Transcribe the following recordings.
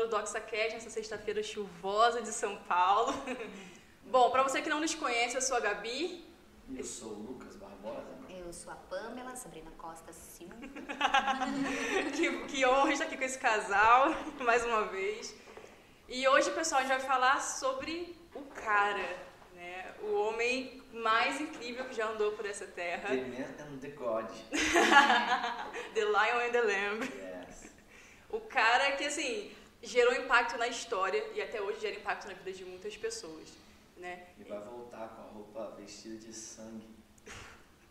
do DoxaCast nessa sexta-feira chuvosa de São Paulo. Bom, para você que não nos conhece, eu sou a Gabi. Eu sou o Lucas Barbosa. Eu sou a Pamela, Sabrina Costa Silva. que, que honra estar aqui com esse casal, mais uma vez. E hoje, pessoal, a gente vai falar sobre o cara, né? O homem mais incrível que já andou por essa terra. The Man and the God. the Lion and the Lamb. Yes. O cara que, assim, gerou impacto na história e até hoje gera impacto na vida de muitas pessoas, né? E vai voltar com a roupa vestida de sangue.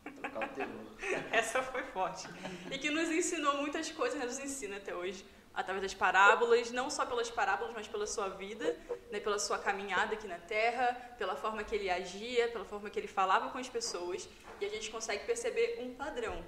Trocar o terror. Essa foi forte. E que nos ensinou muitas coisas, né? nos ensina até hoje, através das parábolas, não só pelas parábolas, mas pela sua vida, né? pela sua caminhada aqui na Terra, pela forma que ele agia, pela forma que ele falava com as pessoas. E a gente consegue perceber um padrão,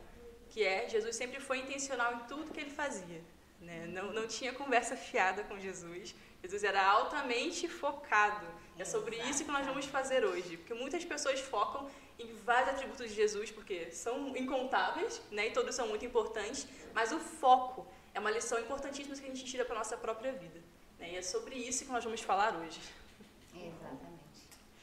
que é Jesus sempre foi intencional em tudo que ele fazia. Né? Não, não tinha conversa fiada com Jesus. Jesus era altamente focado. É sobre isso que nós vamos fazer hoje. Porque muitas pessoas focam em vários atributos de Jesus, porque são incontáveis, né? e todos são muito importantes, mas o foco é uma lição importantíssima que a gente tira para a nossa própria vida. Né? E é sobre isso que nós vamos falar hoje. Exatamente.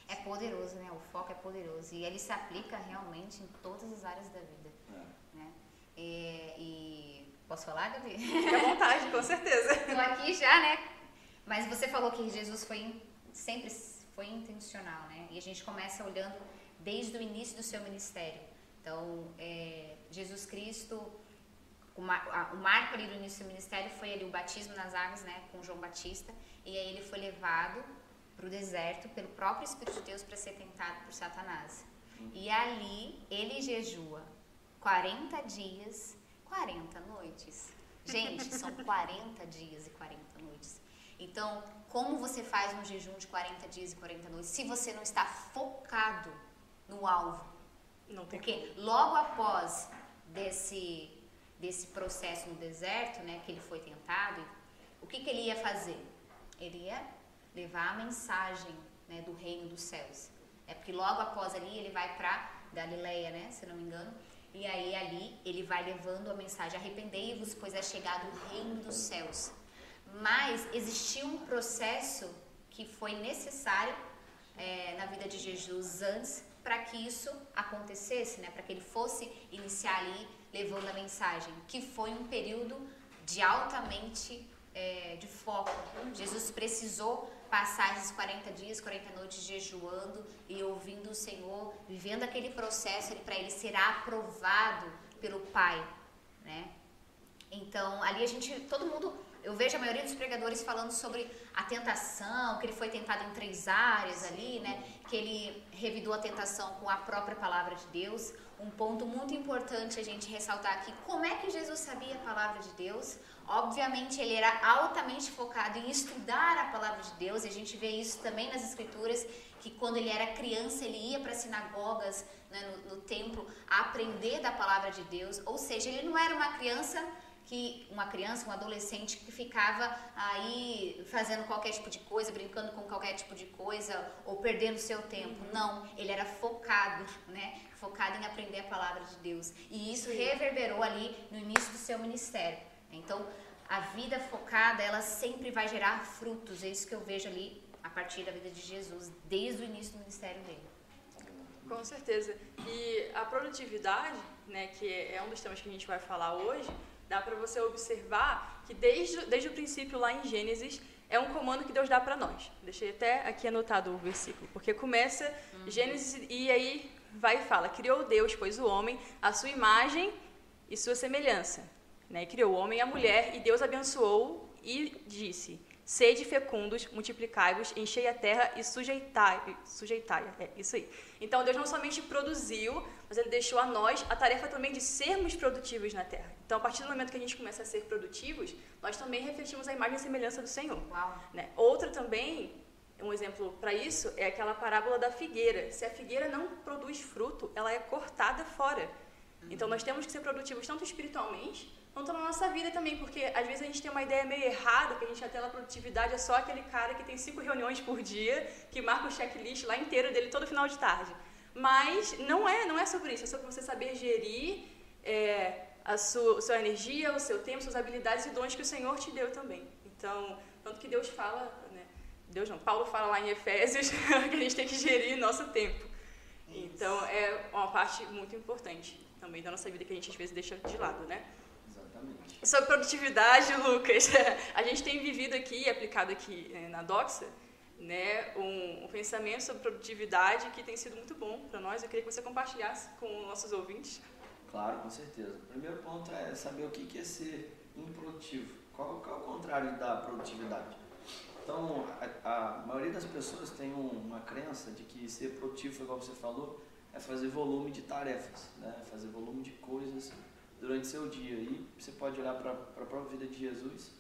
É poderoso, né? O foco é poderoso. E ele se aplica realmente em todas as áreas da vida. É. Né? E, e, Posso falar, Gabi? Fique à vontade, com certeza. Estou aqui já, né? Mas você falou que Jesus foi sempre foi intencional, né? E a gente começa olhando desde o início do seu ministério. Então, é, Jesus Cristo, o, mar, o marco ali do início do ministério foi ali o batismo nas águas, né, com João Batista, e aí ele foi levado para o deserto pelo próprio Espírito de Deus para ser tentado por Satanás. E ali ele jejua 40 dias, 40 noites. Gente, são 40 dias e 40 noites. Então, como você faz um jejum de 40 dias e 40 noites se você não está focado no alvo? Não tem Porque logo após desse, desse processo no deserto, né, que ele foi tentado, o que, que ele ia fazer? Ele ia levar a mensagem né, do reino dos céus. É porque logo após ali ele vai para Galileia, né, se não me engano, e aí ali ele vai levando a mensagem: arrependei-vos, pois é chegado o reino dos céus. Mas existia um processo que foi necessário é, na vida de Jesus antes para que isso acontecesse, né? para que ele fosse iniciar ali levando a mensagem, que foi um período de altamente é, de foco. Jesus precisou passar esses 40 dias, 40 noites jejuando e ouvindo o Senhor, vivendo aquele processo para ele ser aprovado pelo Pai, né? Então, ali a gente, todo mundo eu vejo a maioria dos pregadores falando sobre a tentação, que ele foi tentado em três áreas ali, né? Que ele revidou a tentação com a própria palavra de Deus. Um ponto muito importante a gente ressaltar aqui, como é que Jesus sabia a palavra de Deus? Obviamente ele era altamente focado em estudar a palavra de Deus, e a gente vê isso também nas escrituras, que quando ele era criança ele ia para sinagogas, né, no, no templo, a aprender da palavra de Deus, ou seja, ele não era uma criança que uma criança, um adolescente que ficava aí fazendo qualquer tipo de coisa, brincando com qualquer tipo de coisa ou perdendo seu tempo. Não, ele era focado, né? Focado em aprender a palavra de Deus. E isso reverberou ali no início do seu ministério. Então, a vida focada, ela sempre vai gerar frutos. É isso que eu vejo ali a partir da vida de Jesus, desde o início do ministério dele. Com certeza. E a produtividade, né, que é um dos temas que a gente vai falar hoje, dá para você observar que desde, desde o princípio lá em Gênesis é um comando que Deus dá para nós. Deixei até aqui anotado o versículo, porque começa uhum. Gênesis e aí vai e fala: Criou Deus, pois o homem, a sua imagem e sua semelhança. Né? Criou o homem e a mulher, e Deus abençoou e disse: Sede fecundos, multiplicai-vos, enchei a terra e sujeitai, sujeitai. É isso aí. Então Deus não somente produziu, mas Ele deixou a nós a tarefa também de sermos produtivos na terra. Então, a partir do momento que a gente começa a ser produtivos, nós também refletimos a imagem e semelhança do Senhor. Né? Outra também, um exemplo para isso, é aquela parábola da figueira. Se a figueira não produz fruto, ela é cortada fora. Então, nós temos que ser produtivos tanto espiritualmente quanto na nossa vida também, porque às vezes a gente tem uma ideia meio errada, que a gente até a produtividade é só aquele cara que tem cinco reuniões por dia, que marca o checklist lá inteiro dele todo final de tarde. Mas não é, não é sobre isso, é sobre você saber gerir é, a sua, sua energia, o seu tempo, suas habilidades e dons que o Senhor te deu também. Então, Tanto que Deus fala? Deus não, Paulo fala lá em Efésios que a gente tem que gerir nosso tempo. Então é uma parte muito importante também da nossa vida que a gente às vezes deixa de lado, né? Exatamente. Sobre produtividade, Lucas, a gente tem vivido aqui, aplicado aqui eh, na Doxa, né, um, um, pensamento sobre produtividade que tem sido muito bom para nós. Eu queria que você compartilhasse com nossos ouvintes. Claro, com certeza. O primeiro ponto é saber o que é ser improdutivo. Qual, qual é o contrário da produtividade? Então, a, a maioria das pessoas tem um, uma crença de que ser produtivo, igual você falou, é fazer volume de tarefas, né? fazer volume de coisas durante seu dia. E você pode olhar para a própria vida de Jesus,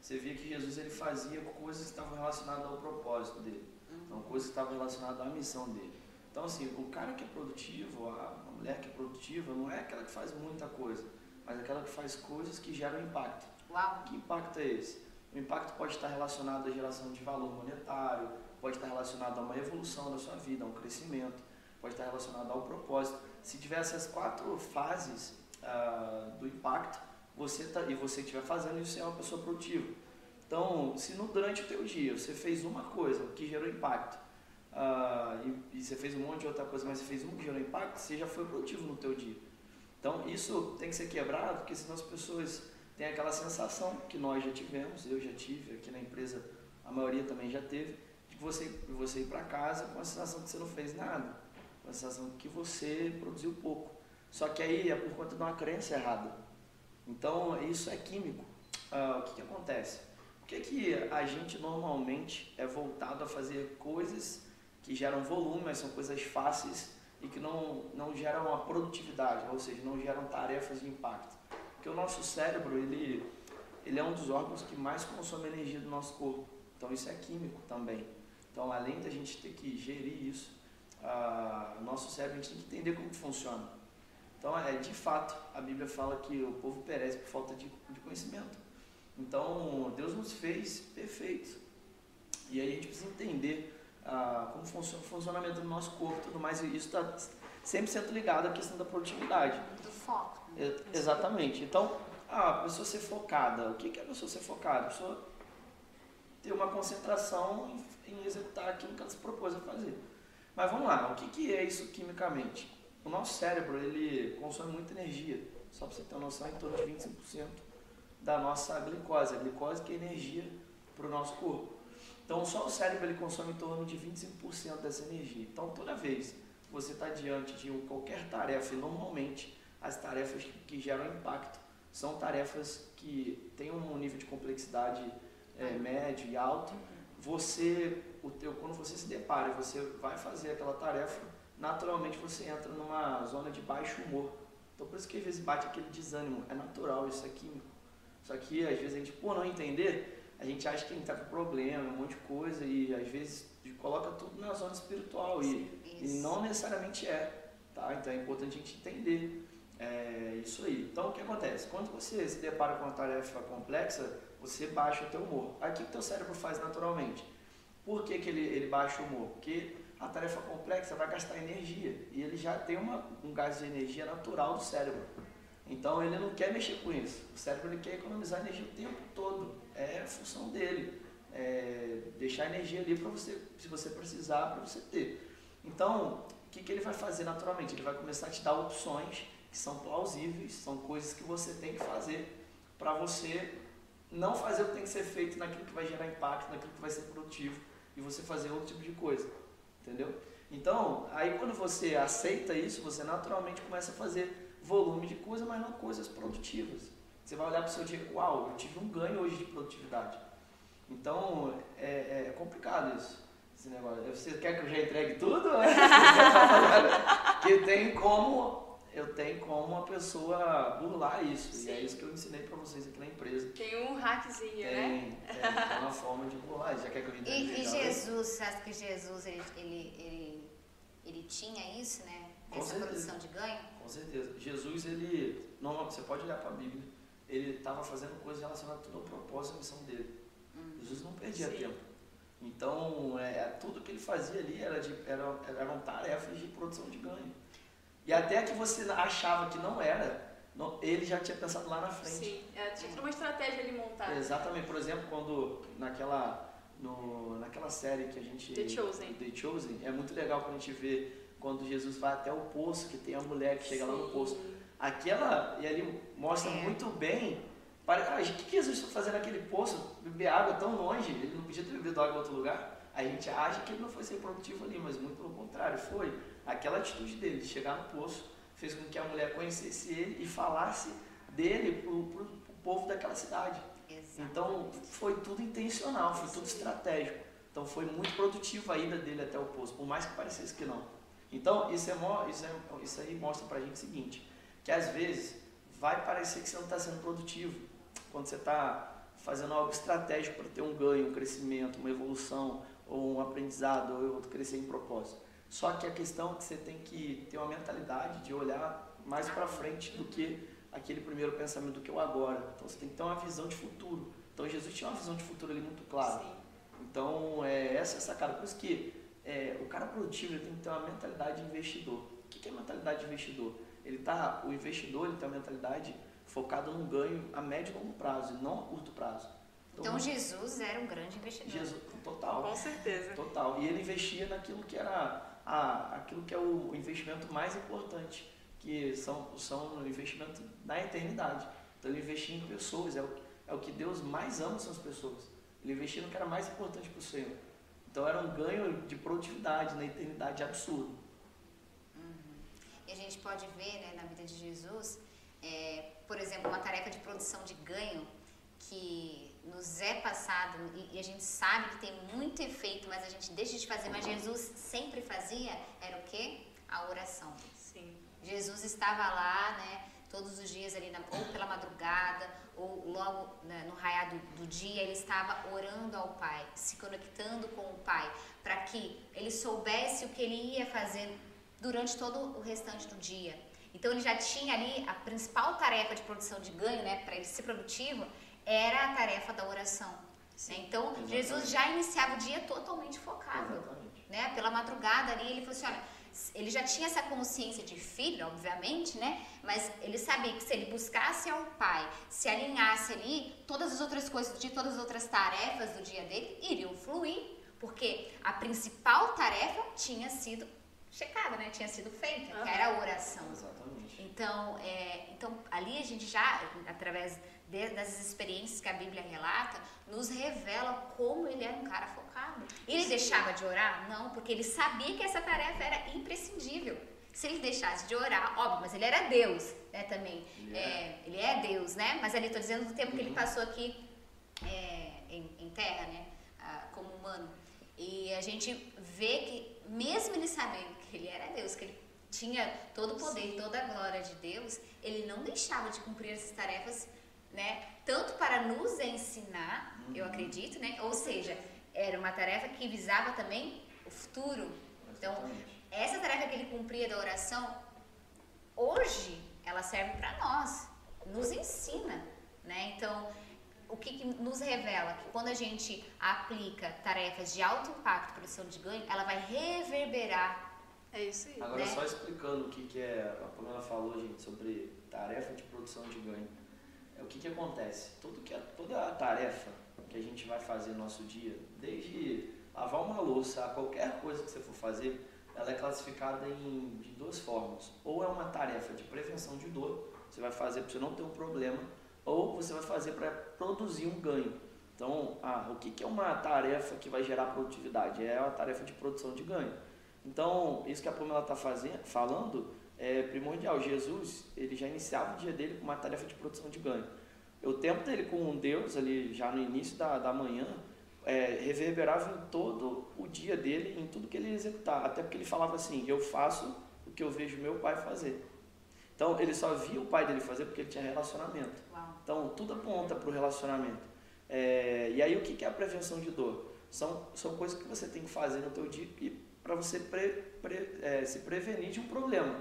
você via que Jesus ele fazia coisas que estavam relacionadas ao propósito dele, então coisas que estavam relacionadas à missão dele. Então assim, o cara que é produtivo, a mulher que é produtiva, não é aquela que faz muita coisa, mas aquela que faz coisas que geram impacto. Uau. Que impacto é esse? O impacto pode estar relacionado à geração de valor monetário, pode estar relacionado a uma evolução da sua vida, a um crescimento, pode estar relacionado ao propósito. Se tiver essas quatro fases uh, do impacto, você tá, e você estiver fazendo isso, você é uma pessoa produtiva. Então, se no, durante o teu dia você fez uma coisa que gerou impacto, uh, e, e, você fez um monte de outra coisa, mas você fez uma que gerou impacto, você já foi produtivo no teu dia. Então, isso tem que ser quebrado, porque senão as pessoas têm aquela sensação que nós já tivemos, eu já tive, aqui na empresa a maioria também já teve, de você, você ir para casa com a sensação que você não fez nada, com a sensação que você produziu pouco. Só que aí é por conta de uma crença errada. Então, isso é químico. Uh, o que, que acontece? Por que, que a gente normalmente é voltado a fazer coisas que geram volume, mas são coisas fáceis e que não, não geram uma produtividade, ou seja, não geram tarefas de impacto? Porque o nosso cérebro, ele, ele é um dos órgãos que mais consome energia do nosso corpo. Então, isso é químico também. Então, além da gente ter que gerir isso, o nosso cérebro, a gente tem que entender como funciona. Então, é, de fato, a Bíblia fala que o povo perece por falta de, de conhecimento. Então, Deus nos fez perfeitos. E aí a gente precisa entender ah, como funciona o funcionamento do nosso corpo e tudo mais. E isso está sempre sendo ligado à questão da produtividade. Do foco. Exatamente. Então, a pessoa ser focada. O que é a pessoa ser focada? A pessoa ter uma concentração em, em executar aquilo que ela se propôs a fazer. Mas vamos lá, o que, que é isso quimicamente? O nosso cérebro, ele consome muita energia. Só para você ter uma noção, em torno de 25% da nossa glicose. A glicose que é energia para o nosso corpo. Então, só o cérebro ele consome em torno de 25% dessa energia. Então, toda vez que você está diante de qualquer tarefa, e normalmente as tarefas que geram impacto são tarefas que têm um nível de complexidade é, médio e alto, você, o teu, quando você se depara, você vai fazer aquela tarefa, naturalmente você entra numa zona de baixo humor. Então por isso que às vezes bate aquele desânimo. É natural, isso é químico. Só que às vezes a gente, por não entender, a gente acha que a gente está com problema, um monte de coisa, e às vezes coloca tudo na zona espiritual. E, e não necessariamente é. Tá? Então é importante a gente entender é, isso aí. Então o que acontece? Quando você se depara com uma tarefa complexa, você baixa o teu humor. Aí o teu cérebro faz naturalmente? Por que, que ele, ele baixa o humor? Porque a tarefa complexa vai gastar energia e ele já tem uma, um gás de energia natural do cérebro. Então ele não quer mexer com isso. O cérebro ele quer economizar energia o tempo todo. É a função dele. É deixar energia ali para você, se você precisar, para você ter. Então, o que, que ele vai fazer naturalmente? Ele vai começar a te dar opções que são plausíveis, são coisas que você tem que fazer para você não fazer o que tem que ser feito naquilo que vai gerar impacto, naquilo que vai ser produtivo e você fazer outro tipo de coisa. Entendeu? Então, aí quando você aceita isso, você naturalmente começa a fazer volume de coisa, mas não coisas produtivas. Você vai olhar para o seu dia, uau, eu tive um ganho hoje de produtividade. Então, é, é complicado isso, esse negócio. Você quer que eu já entregue tudo? que tem como eu tenho como uma pessoa burlar isso. Sim. E é isso que eu ensinei para vocês aqui na empresa. Tem um hackzinho, tem, né? Tem, tem uma forma de burlar. Já quer que eu E, e Jesus, você acha que Jesus, ele, ele, ele, ele tinha isso, né? Com Essa certeza. produção de ganho? Com certeza. Jesus, ele, não, você pode olhar para a Bíblia, ele estava fazendo coisas relacionadas tudo ao propósito e à missão dele. Hum. Jesus não perdia Sim. tempo. Então, é, tudo que ele fazia ali era de, era, eram tarefas de produção de ganho. E até que você achava que não era, não, ele já tinha pensado lá na frente. Sim, é, tinha uma estratégia ali montada. Exatamente, por exemplo, quando naquela, no, naquela série que a gente. The Chosen. The Chosen, é muito legal quando a gente vê quando Jesus vai até o poço, que tem a mulher que chega lá no Sim. poço. Aquela, e ali mostra É. muito bem. pare- Ah, o que Jesus foi fazer naquele poço? Beber água tão longe, ele não podia ter bebido água em outro lugar. A gente acha que ele não foi ser produtivo ali, mas muito pelo contrário, foi aquela atitude dele de chegar no poço, fez com que a mulher conhecesse ele e falasse dele pro, pro povo daquela cidade. Exato. Então foi tudo intencional, foi tudo estratégico. Então foi muito produtivo a ida dele até o poço, por mais que parecesse que não. Então isso, é, isso, é- isso aí mostra pra gente o seguinte, que às vezes vai parecer que você não está sendo produtivo. Quando você está fazendo algo estratégico para ter um ganho, um crescimento, uma evolução, ou um aprendizado, ou crescer em propósito. Só que a questão é que você tem que ter uma mentalidade de olhar mais para frente do que aquele primeiro pensamento do que o agora. Então você tem que ter uma visão de futuro. Então Jesus tinha uma visão de futuro ali muito clara. Sim. Então é essa é a sacada. Por isso que é, o cara produtivo ele tem que ter uma mentalidade de investidor. O que é mentalidade de investidor? Ele tá, o investidor ele tem uma mentalidade focada num ganho a médio e longo prazo, e não a curto prazo. Então Jesus era um grande investidor. Jesus, total. Com certeza. Total. E ele investia naquilo que era a, aquilo que é o investimento mais importante, que são, são o investimento na eternidade. Então ele investia em pessoas, é o, é o que Deus mais ama são as pessoas. Ele investia no que era mais importante para o Senhor. Então era um ganho de produtividade na eternidade absurdo. E a gente pode ver né, na vida de Jesus, é, por exemplo, uma tarefa de produção de ganho que nos é passado e, e a gente sabe que tem muito efeito, mas a gente deixa de fazer, mas Jesus sempre fazia, era o quê? A oração. Sim. Jesus estava lá, né, todos os dias ali, na, ou pela madrugada, ou logo né, no raiar do, do dia, ele estava orando ao Pai, se conectando com o Pai, para que ele soubesse o que ele ia fazer durante todo o restante do dia. Então ele já tinha ali a principal tarefa de produção de ganho, né, para ele ser produtivo, era a tarefa da oração. né? Então Exatamente. Jesus já iniciava o dia totalmente focado Exatamente. né? Pela madrugada ali, ele falou assim, olha, ele já tinha essa consciência de filho, obviamente, né? Mas ele sabia que se ele buscasse ao pai, se alinhasse ali, todas as outras coisas dia, todas as outras tarefas do dia dele iriam fluir, porque a principal tarefa tinha sido checada, né? Tinha sido feita, que era a oração. Exatamente. Então, é, então ali a gente já, através de- das experiências que a Bíblia relata, nos revela como ele era um cara focado. Ele Sim. deixava de orar? Não, porque ele sabia que essa tarefa era imprescindível. Se ele deixasse de orar, óbvio, mas ele era Deus, né, também. Ele É, ele é Deus, né? Mas ali estou dizendo do tempo que ele Uhum. passou aqui é, em, em terra, né? ah, como humano. E a gente vê que, mesmo ele sabendo que ele era Deus, que ele tinha todo o poder, toda a glória de Deus, ele não deixava de cumprir essas tarefas, né? Tanto para nos ensinar, eu Uhum. acredito, né? Ou seja, era uma tarefa que visava também o futuro. Então, Exatamente. essa tarefa que ele cumpria da oração, hoje ela serve para nós, nos ensina, né? Então, o que, que nos revela? Que quando a gente aplica tarefas de alto impacto, produção de ganho, ela vai reverberar. É isso aí. Agora, né? só explicando o que, que é, a Pamela falou, gente, sobre tarefa de produção de ganho. É o que, que acontece? Tudo que, toda a tarefa que a gente vai fazer no nosso dia, desde lavar uma louça a qualquer coisa que você for fazer, ela é classificada em, de duas formas. Ou é uma tarefa de prevenção de dor, você vai fazer para você não ter um problema, ou você vai fazer para produzir um ganho. Então, ah, o que, que é uma tarefa que vai gerar produtividade? É a tarefa de produção de ganho. Então, isso que a Pamela está falando é primordial. Jesus, ele já iniciava o dia dele com uma tarefa de produção de ganho. O tempo dele com Deus, ali já no início da, da manhã, é, reverberava em todo o dia dele, em tudo que ele ia executar. Até porque ele falava assim: Eu faço o que eu vejo meu pai fazer. Então, ele só via o pai dele fazer porque ele tinha relacionamento. Uau. Então, tudo aponta para o relacionamento. É, e aí, o que que é a prevenção de dor? São, são coisas que você tem que fazer no teu dia para você pre, pre- é, se prevenir de um problema.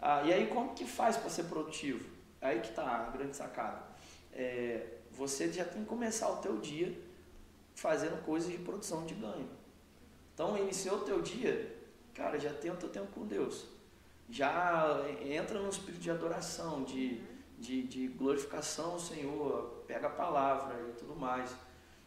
Ah, e aí, como que faz para ser produtivo? Aí que está a grande sacada. É, você já tem que começar o teu dia fazendo coisas de produção de ganho. Então, iniciou o teu dia, cara, já tem o teu tempo com Deus. Já entra no espírito de adoração, de, de, de glorificação ao Senhor, pega a palavra e tudo mais.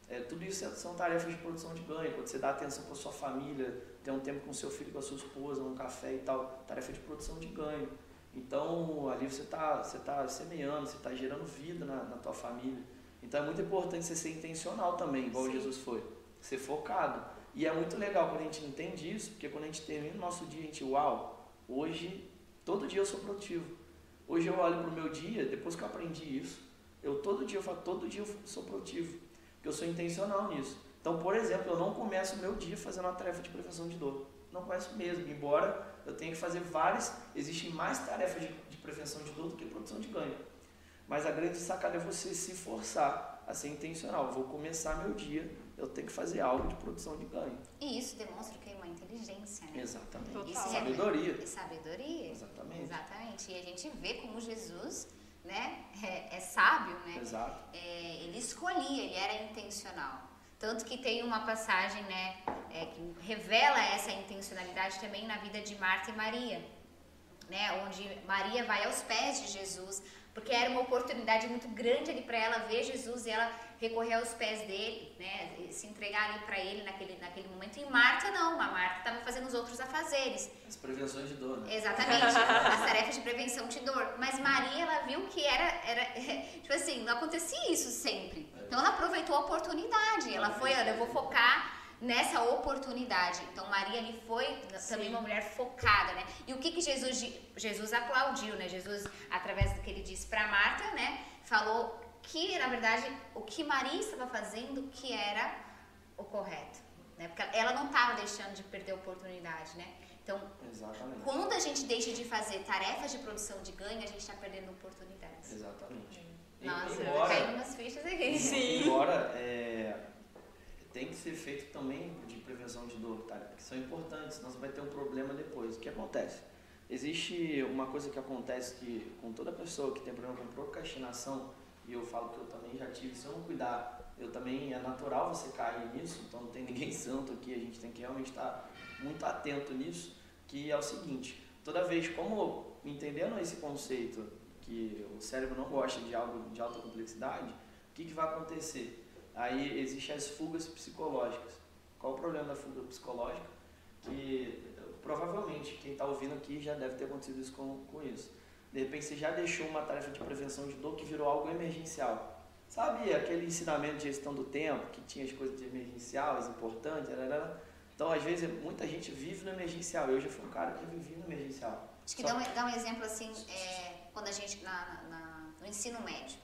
É, tudo isso são tarefas de produção de ganho. Quando você dá atenção para sua família, tem um tempo com seu filho, com a sua esposa, um café e tal, tarefa de produção de ganho. Então, ali você está você tá semeando, você está gerando vida na, na tua família. Então, é muito importante você ser intencional também, igual Sim. Jesus foi. Ser focado. E é muito legal quando a gente entende isso, porque quando a gente termina o nosso dia, a gente, uau, hoje, todo dia eu sou produtivo. Hoje eu olho para o meu dia, depois que eu aprendi isso, eu todo dia eu falo, todo dia eu sou produtivo, porque eu sou intencional nisso. Então, por exemplo, eu não começo o meu dia fazendo uma tarefa de prevenção de dor. Não começo mesmo, embora eu tenha que fazer várias, existem mais tarefas de, de prevenção de dor do que produção de ganho. Mas a grande sacada é você se forçar a ser intencional. Vou começar meu dia, eu tenho que fazer algo de produção de ganho. E isso demonstra que é uma inteligência, né? Exatamente. Total. sabedoria. É sabedoria. Exatamente. Exatamente. E a gente vê como Jesus né, é, é sábio, né? Exato. É, ele escolhia, ele era intencional. Tanto que tem uma passagem né, é, que revela essa intencionalidade também na vida de Marta e Maria, né, onde Maria vai aos pés de Jesus, porque era uma oportunidade muito grande ali para ela ver Jesus e ela recorrer aos pés dele, né, se entregar ali para ele naquele, naquele momento. E Marta não, a Marta estava fazendo os outros afazeres. As prevenções de dor. Né? Exatamente, as tarefas de prevenção de dor. Mas Maria, ela viu que era, era tipo assim, não acontecia isso sempre. É. Então ela aproveitou a oportunidade. Ela foi, olha, eu vou focar nessa oportunidade. Então Maria ali foi Sim. também uma mulher focada, né? E o que que Jesus Jesus aplaudiu, né? Jesus através do que ele disse para Marta, né? Falou que na verdade o que Maria estava fazendo que era o correto, né? Porque ela não estava deixando de perder a oportunidade, né? Então, Exatamente. quando a gente deixa de fazer tarefas de produção de ganho, a gente está perdendo oportunidades. Exatamente. Nossa, embora, caindo umas fichas aqui. Sim. Embora é, tem que ser feito também de prevenção de dor, tá? Porque são importantes, senão você vai ter um problema depois. O que acontece? Existe uma coisa que acontece que com toda pessoa que tem problema com procrastinação, e eu falo que eu também já tive, se eu não cuidar, eu também é natural você cair nisso, então não tem ninguém santo aqui, a gente tem que realmente estar muito atento nisso, que é o seguinte, toda vez como entendendo esse conceito que o cérebro não gosta de algo de alta complexidade, o que, que vai acontecer? Aí existem as fugas psicológicas. Qual o problema da fuga psicológica? Que provavelmente quem está ouvindo aqui já deve ter acontecido isso com, com isso. De repente você já deixou uma tarefa de prevenção de dor que virou algo emergencial. Sabe aquele ensinamento de gestão do tempo, que tinha as coisas de emergencial, as importantes, então às vezes muita gente vive no emergencial. Eu já fui um cara que vivia no emergencial. Acho que dá um, dá um exemplo assim, é, quando a gente, na, na, no ensino médio,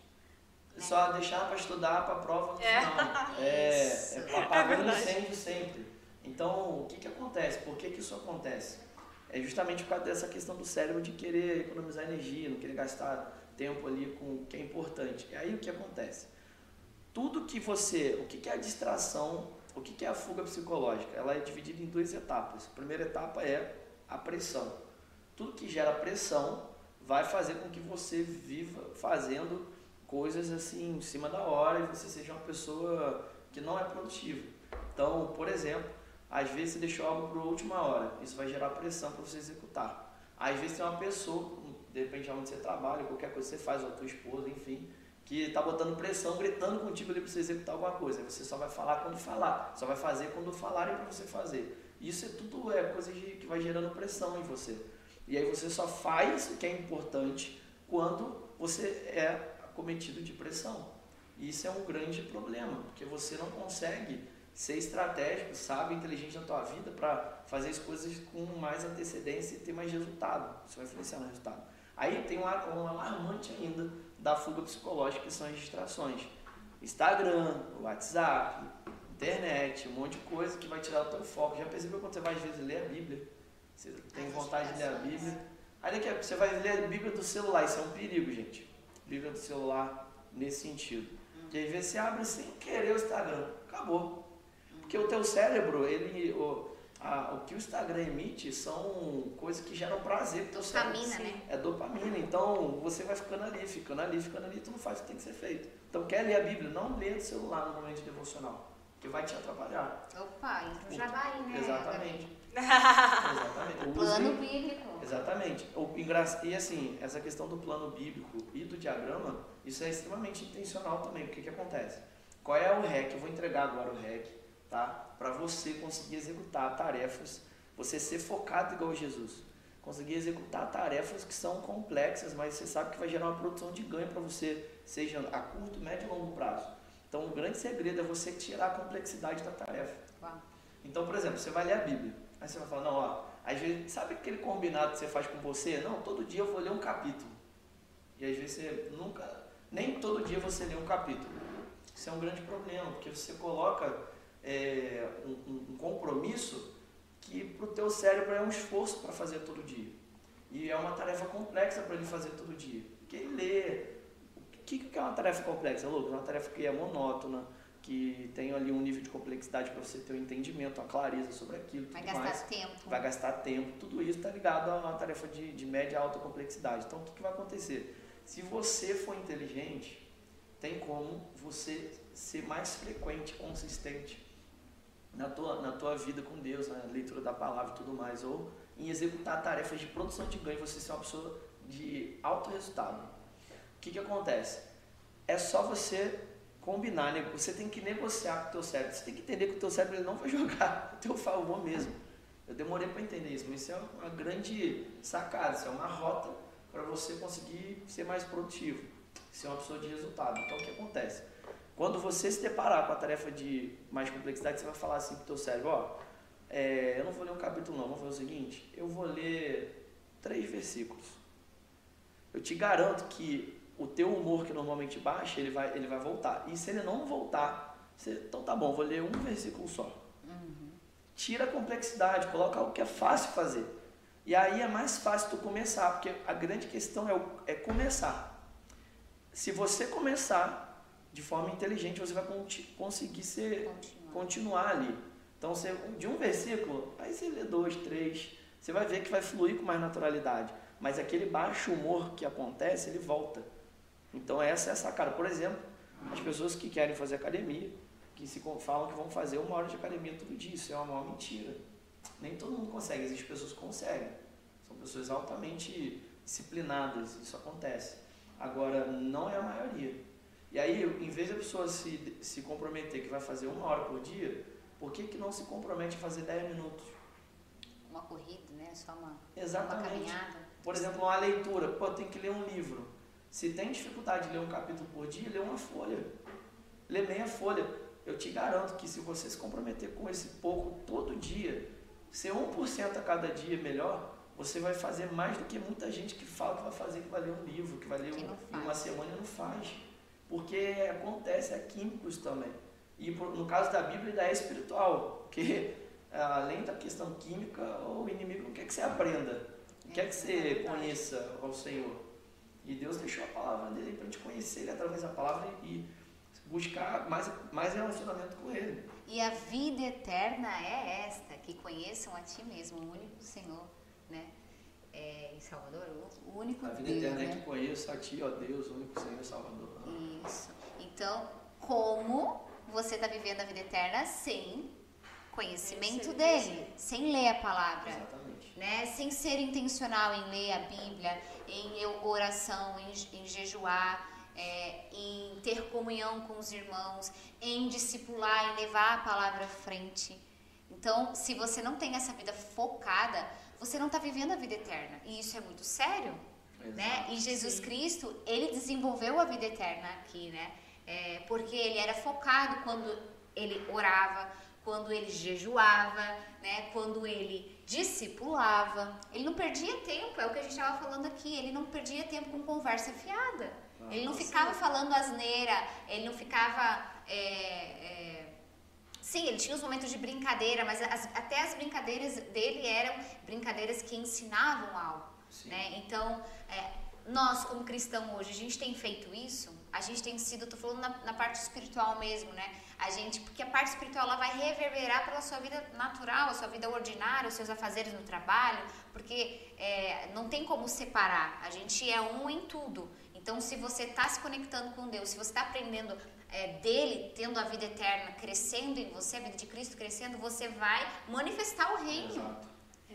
né? Só deixar para estudar para a prova no é. final. É, é apagando é incêndio sempre. Então, o que, que acontece? Por que, que isso acontece? É justamente por causa dessa questão do cérebro de querer economizar energia, não querer gastar tempo ali com o que é importante. E aí o que acontece? Tudo que você. O que, é a distração? O que é a fuga psicológica? Ela é dividida em duas etapas. A primeira etapa é a pressão. Tudo que gera pressão vai fazer com que você viva fazendo coisas assim em cima da hora e você seja uma pessoa que não é produtiva. Então, por exemplo, às vezes você deixou algo para a última hora, isso vai gerar pressão para você executar. Às vezes tem uma pessoa, depende de onde você trabalha, qualquer coisa que você faz, ou a tua esposa, enfim, que está botando pressão, gritando contigo ali para você executar alguma coisa. Você só vai falar quando falar, só vai fazer quando falarem para você fazer. Isso é tudo é coisa de, que vai gerando pressão em você. E aí você só faz o que é importante quando você é cometido de pressão. E isso é um grande problema, porque você não consegue ser estratégico, sabe, inteligente na tua vida para fazer as coisas com mais antecedência e ter mais resultado. Isso vai influenciar no resultado. Aí tem um, um alarmante ainda da fuga psicológica, que são as distrações. Instagram, WhatsApp, internet, um monte de coisa que vai tirar o teu foco. Já percebeu quando você vai às vezes ler a Bíblia? Você tem vontade de ler a Bíblia. Aí daqui a pouco você vai ler a Bíblia do celular, isso é um perigo, gente. Bíblia do celular nesse sentido. Que às vezes você abre sem querer o Instagram, acabou. Porque o teu cérebro, ele, o, a, o que o Instagram emite são coisas que geram prazer pro teu dopamina, cérebro. Dopamina, né? É dopamina. Então você vai ficando ali, ficando ali, ficando ali, tu não faz o que tem que ser feito. Então quer ler a Bíblia, não lê no celular no momento devocional, que vai te atrapalhar. Opa, entra já vai, né? Exatamente. Exatamente. Plano bíblico. Exatamente. O. E assim, essa questão do plano bíblico e do diagrama, isso é extremamente intencional também. O que, que acontece? Qual é o REC? Eu vou entregar agora o REC, tá? Para você conseguir executar tarefas, você ser focado igual Jesus. Conseguir executar tarefas que são complexas, mas você sabe que vai gerar uma produção de ganho para você, seja a curto, médio e longo prazo. Então, o grande segredo é você tirar a complexidade da tarefa. Uau. Então, por exemplo, você vai ler a Bíblia. Aí você vai falar, não, ó, às vezes, sabe aquele combinado que você faz com você? Não, todo dia eu vou ler um capítulo. E às vezes você nunca, nem todo dia você lê um capítulo. Isso é um grande problema, porque você coloca é, um, um compromisso que para o teu cérebro é um esforço para fazer todo dia. E é uma tarefa complexa para ele fazer todo dia. Porque ele lê. O que, que é uma tarefa complexa, Lucas? É uma tarefa que é monótona, que tem ali um nível de complexidade para você ter um entendimento, uma clareza sobre aquilo. Vai gastar mais. tempo. Vai gastar tempo. Tudo isso está ligado a uma tarefa de, de média e alta complexidade. Então, o que, que vai acontecer? Se você for inteligente, tem como você ser mais frequente, consistente na tua, na tua vida com Deus, na leitura da palavra e tudo mais, ou em executar tarefas de produção de ganho, você ser uma pessoa de alto resultado. O que, que acontece? É só você combinar, né? você tem que negociar com o teu cérebro, você tem que entender que o teu cérebro ele não vai jogar a teu favor mesmo. Eu demorei para entender isso, mas isso é uma grande sacada, isso é uma rota para você conseguir ser mais produtivo, ser uma pessoa de resultado. Então o que acontece? Quando você se deparar com a tarefa de mais complexidade, você vai falar assim para o teu cérebro, ó, é, eu não vou ler um capítulo não, vamos fazer o seguinte, eu vou ler três versículos. Eu te garanto que o teu humor que normalmente baixa, ele vai, ele vai voltar. E se ele não voltar, você, então tá bom, vou ler um versículo só. Uhum. Tira a complexidade, coloca algo que é fácil fazer. E aí é mais fácil tu começar, porque a grande questão é, é começar. Se você começar de forma inteligente, você vai conseguir ser, continuar. continuar ali. Então, você, de um versículo, aí você lê dois, três, você vai ver que vai fluir com mais naturalidade. Mas aquele baixo humor que acontece, ele volta. Então essa é a sacada. Por exemplo, as pessoas que querem fazer academia, que se falam que vão fazer uma hora de academia todo dia, isso é uma maior mentira. Nem todo mundo consegue, existem pessoas que conseguem. São pessoas altamente disciplinadas, isso acontece. Agora, não é a maioria. E aí, em vez da pessoa se, se comprometer que vai fazer uma hora por dia, por que, que não se compromete a fazer 10 minutos? Uma corrida, né? Só uma, Exatamente. uma caminhada. Por exemplo, uma leitura. Pô, tem que ler um livro. Se tem dificuldade de ler um capítulo por dia, lê uma folha. Lê meia folha. Eu te garanto que se você se comprometer com esse pouco todo dia, ser 1% a cada dia melhor, você vai fazer mais do que muita gente que fala que vai fazer, que vai ler um livro, que vai ler um, uma semana e não faz. Porque acontece, é químicos também. E no caso da Bíblia ainda é espiritual, porque além da questão química, o inimigo quer que você aprenda, quer que você conheça ao Senhor. E Deus deixou a palavra dele para a gente conhecer ele através da palavra e buscar mais, mais relacionamento com ele. E a vida eterna é esta, que conheçam a ti mesmo, o único Senhor, né? É, em Salvador, o único A vida Deus, eterna né? é que conheça a ti, ó Deus, o único Senhor Salvador. Isso. Então, como você está vivendo a vida eterna sem conhecimento dele, sem ler a palavra. Exatamente. Né? Sem ser intencional em ler a Bíblia, em oração, em, em jejuar, é, em ter comunhão com os irmãos, em discipular, em levar a palavra à frente. Então, se você não tem essa vida focada, você não está vivendo a vida eterna. E isso é muito sério. Né? E Jesus sim. Cristo, ele desenvolveu a vida eterna aqui, né? É, porque ele era focado quando ele orava, quando ele jejuava, né? Quando ele discipulava. Ele não perdia tempo, é o que a gente estava falando aqui. Ele não perdia tempo com conversa fiada. Ah, ele não ficava falando asneira, ele não ficava. É, é... Sim, ele tinha os momentos de brincadeira, mas as, até as brincadeiras dele eram brincadeiras que ensinavam algo. Né? Então, é, nós como cristão hoje, a gente tem feito isso? A gente tem sido, estou falando na, na parte espiritual mesmo, né? A gente, porque a parte espiritual ela vai reverberar pela sua vida natural, a sua vida ordinária, os seus afazeres no trabalho, porque é, não tem como separar. A gente é um em tudo. Então, se você está se conectando com Deus, se você está aprendendo é, dele, tendo a vida eterna crescendo em você, a vida de Cristo crescendo, você vai manifestar o reino. Exato.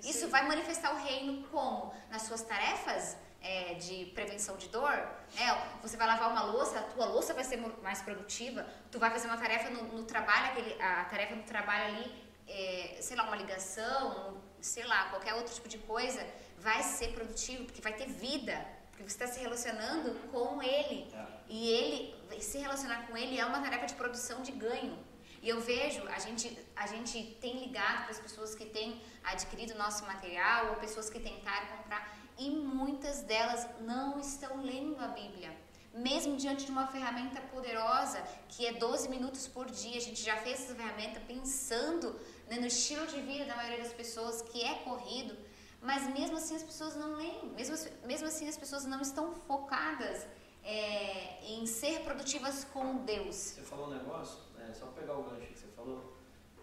Isso Isso vai manifestar o reino como? Nas suas tarefas é, de prevenção de dor, né? Você vai lavar uma louça, a tua louça vai ser mais produtiva, tu vai fazer uma tarefa no, no trabalho, aquele, a tarefa no trabalho ali, é, sei lá, uma ligação, sei lá, qualquer outro tipo de coisa, vai ser produtivo, porque vai ter vida, porque você está se relacionando com ele. É. E ele, se relacionar com ele é uma tarefa de produção de ganho. E eu vejo, a gente, a gente tem ligado para as pessoas que têm adquirido nosso material ou pessoas que tentaram comprar e muitas delas não estão lendo a Bíblia. Mesmo diante de uma ferramenta poderosa que é 12 minutos por dia, a gente já fez essa ferramenta pensando né, no estilo de vida da maioria das pessoas que é corrido, mas mesmo assim as pessoas não leem, mesmo, mesmo assim as pessoas não estão focadas é, em ser produtivas com Deus. Você falou um negócio, é, só pegar o gancho que você falou,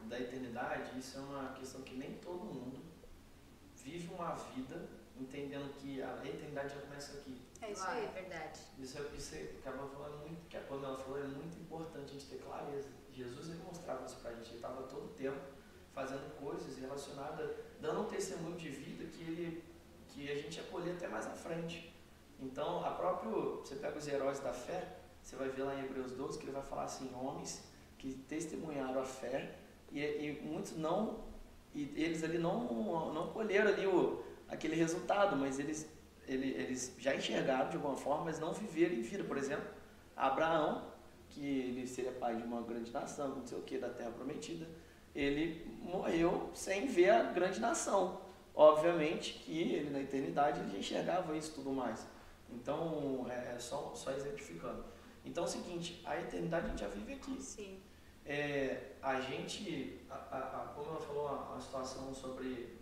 da eternidade, isso é uma questão que nem todo mundo vive uma vida entendendo que a eternidade já começa aqui. É isso Ah, aí. É verdade. Isso, é- é, que a Pamela falou é muito, que a Pamela falou é muito importante a gente ter clareza. Jesus ele mostrava isso pra gente, ele estava todo o tempo fazendo coisas relacionadas, dando um testemunho de vida que ele que a gente ia colher até mais à frente. Então, a próprio, você pega os heróis da fé, você vai ver lá em Hebreus 12 que ele vai falar assim, homens que testemunharam a fé e, e muitos não e eles ali não não colheram ali o aquele resultado, mas eles ele, eles já enxergaram de alguma forma, mas não viveram em vida. Por exemplo, Abraão, que ele seria pai de uma grande nação, não sei o que, da terra prometida, ele morreu sem ver a grande nação. Obviamente que ele, na eternidade, ele enxergava isso tudo mais. Então, é, é só, só exemplificando. Então é o seguinte, a eternidade a gente já vive aqui. Sim. É, a gente, a, a, a- como ela falou, uma, uma situação sobre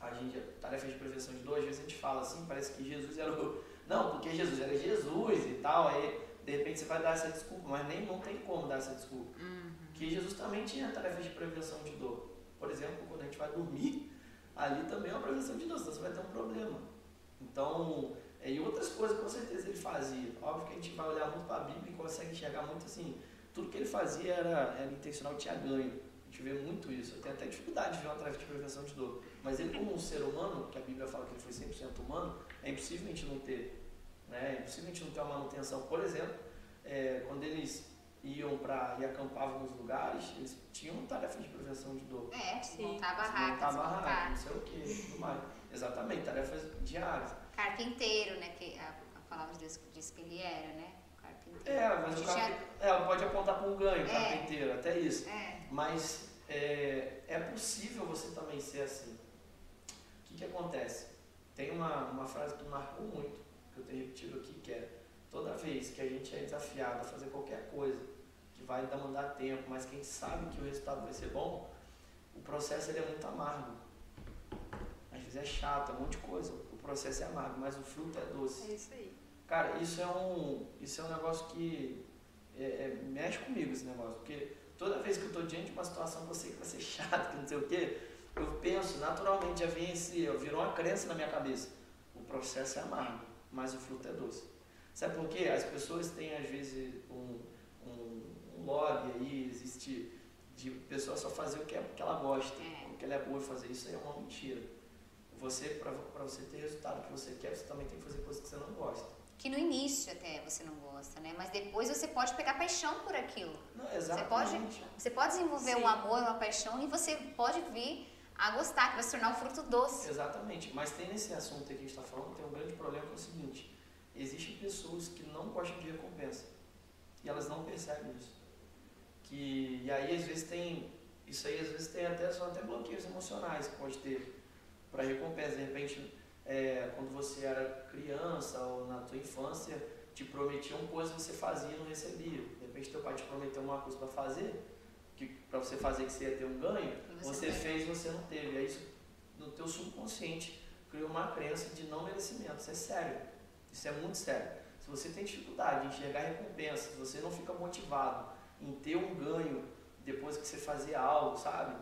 a gente, tarefas de prevenção de dor, às vezes a gente fala assim, parece que Jesus era o. Não, porque Jesus era Jesus e tal, aí de repente você vai dar essa desculpa, mas nem não tem como dar essa desculpa. Que Jesus também tinha tarefas de prevenção de dor. Por exemplo, quando a gente vai dormir, ali também é uma prevenção de dor, senão você vai ter um problema. Então, é, e outras coisas com certeza ele fazia. Óbvio que a gente vai olhar muito para a Bíblia e consegue enxergar muito assim, tudo que ele fazia era, era intencional, tinha ganho. A gente vê muito isso. Eu tenho até dificuldade de ver uma tarefa de prevenção de dor. Mas ele, como um ser humano, que a Bíblia fala que ele foi 100% humano, é impossível a gente não ter. Né? É impossível a gente não ter uma manutenção. Por exemplo, é, quando eles iam para e acampavam nos lugares, eles tinham tarefa de prevenção de dor. É, Sim. montar barraca, Montar barraca, desmontar. não sei o que, tudo mais. Exatamente, tarefas diárias. Carpinteiro, né? Que a, a palavra de Deus diz que ele era, né? É, mas o Já- carpinteiro, é, pode apontar para um ganho, É. carpinteiro, até isso. É. Mas é, é possível você também ser assim. O que, que acontece? Tem uma, uma frase que marcou muito, que eu tenho repetido aqui, que é toda vez que a gente é desafiado a fazer qualquer coisa que vai demandar tempo, mas quem sabe que o resultado vai ser bom, o processo ele é muito amargo. Às vezes é chato, é um monte de coisa. O processo é amargo, mas o fruto é doce. É isso aí. Cara, isso é um, isso é um negócio que é, é, mexe comigo esse negócio, porque toda vez que eu estou diante de uma situação que eu sei que vai ser chata, que não sei o quê, eu penso, naturalmente já vem esse, virou uma crença na minha cabeça. O processo é amargo, mas o fruto é doce. Sabe por quê? As pessoas têm às vezes um, um, um lobby aí, existe de pessoa só fazer o que, é, o que ela gosta, É. o que ela é boa em fazer. Isso aí é uma mentira. Você, para você ter resultado que você quer, você também tem que fazer coisas que você não gosta. Que no início até você não gosta, né? Mas depois você pode pegar paixão por aquilo. Não, pode- exatamente. Você pode desenvolver Sim. um amor, uma paixão e você pode vir a gostar, que vai se tornar um fruto doce. Exatamente. Mas tem nesse assunto que a gente está falando, tem um grande problema que é o seguinte: existem pessoas que não gostam de recompensa. E elas não percebem isso. Que, e aí às vezes tem. Isso aí às vezes tem até, são até bloqueios emocionais que pode ter para recompensa. De repente, é, quando você era criança ou na tua infância, te prometiam coisas que você fazia e não recebia. De repente teu pai te prometeu uma coisa para fazer, que para você fazer que você ia ter um ganho, você teve. fez e você não teve. Aí isso no teu subconsciente criou uma crença de não merecimento. Isso é sério. Isso é muito sério. Se você tem dificuldade em enxergar recompensa, se você não fica motivado em ter um ganho depois que você fazer algo, sabe?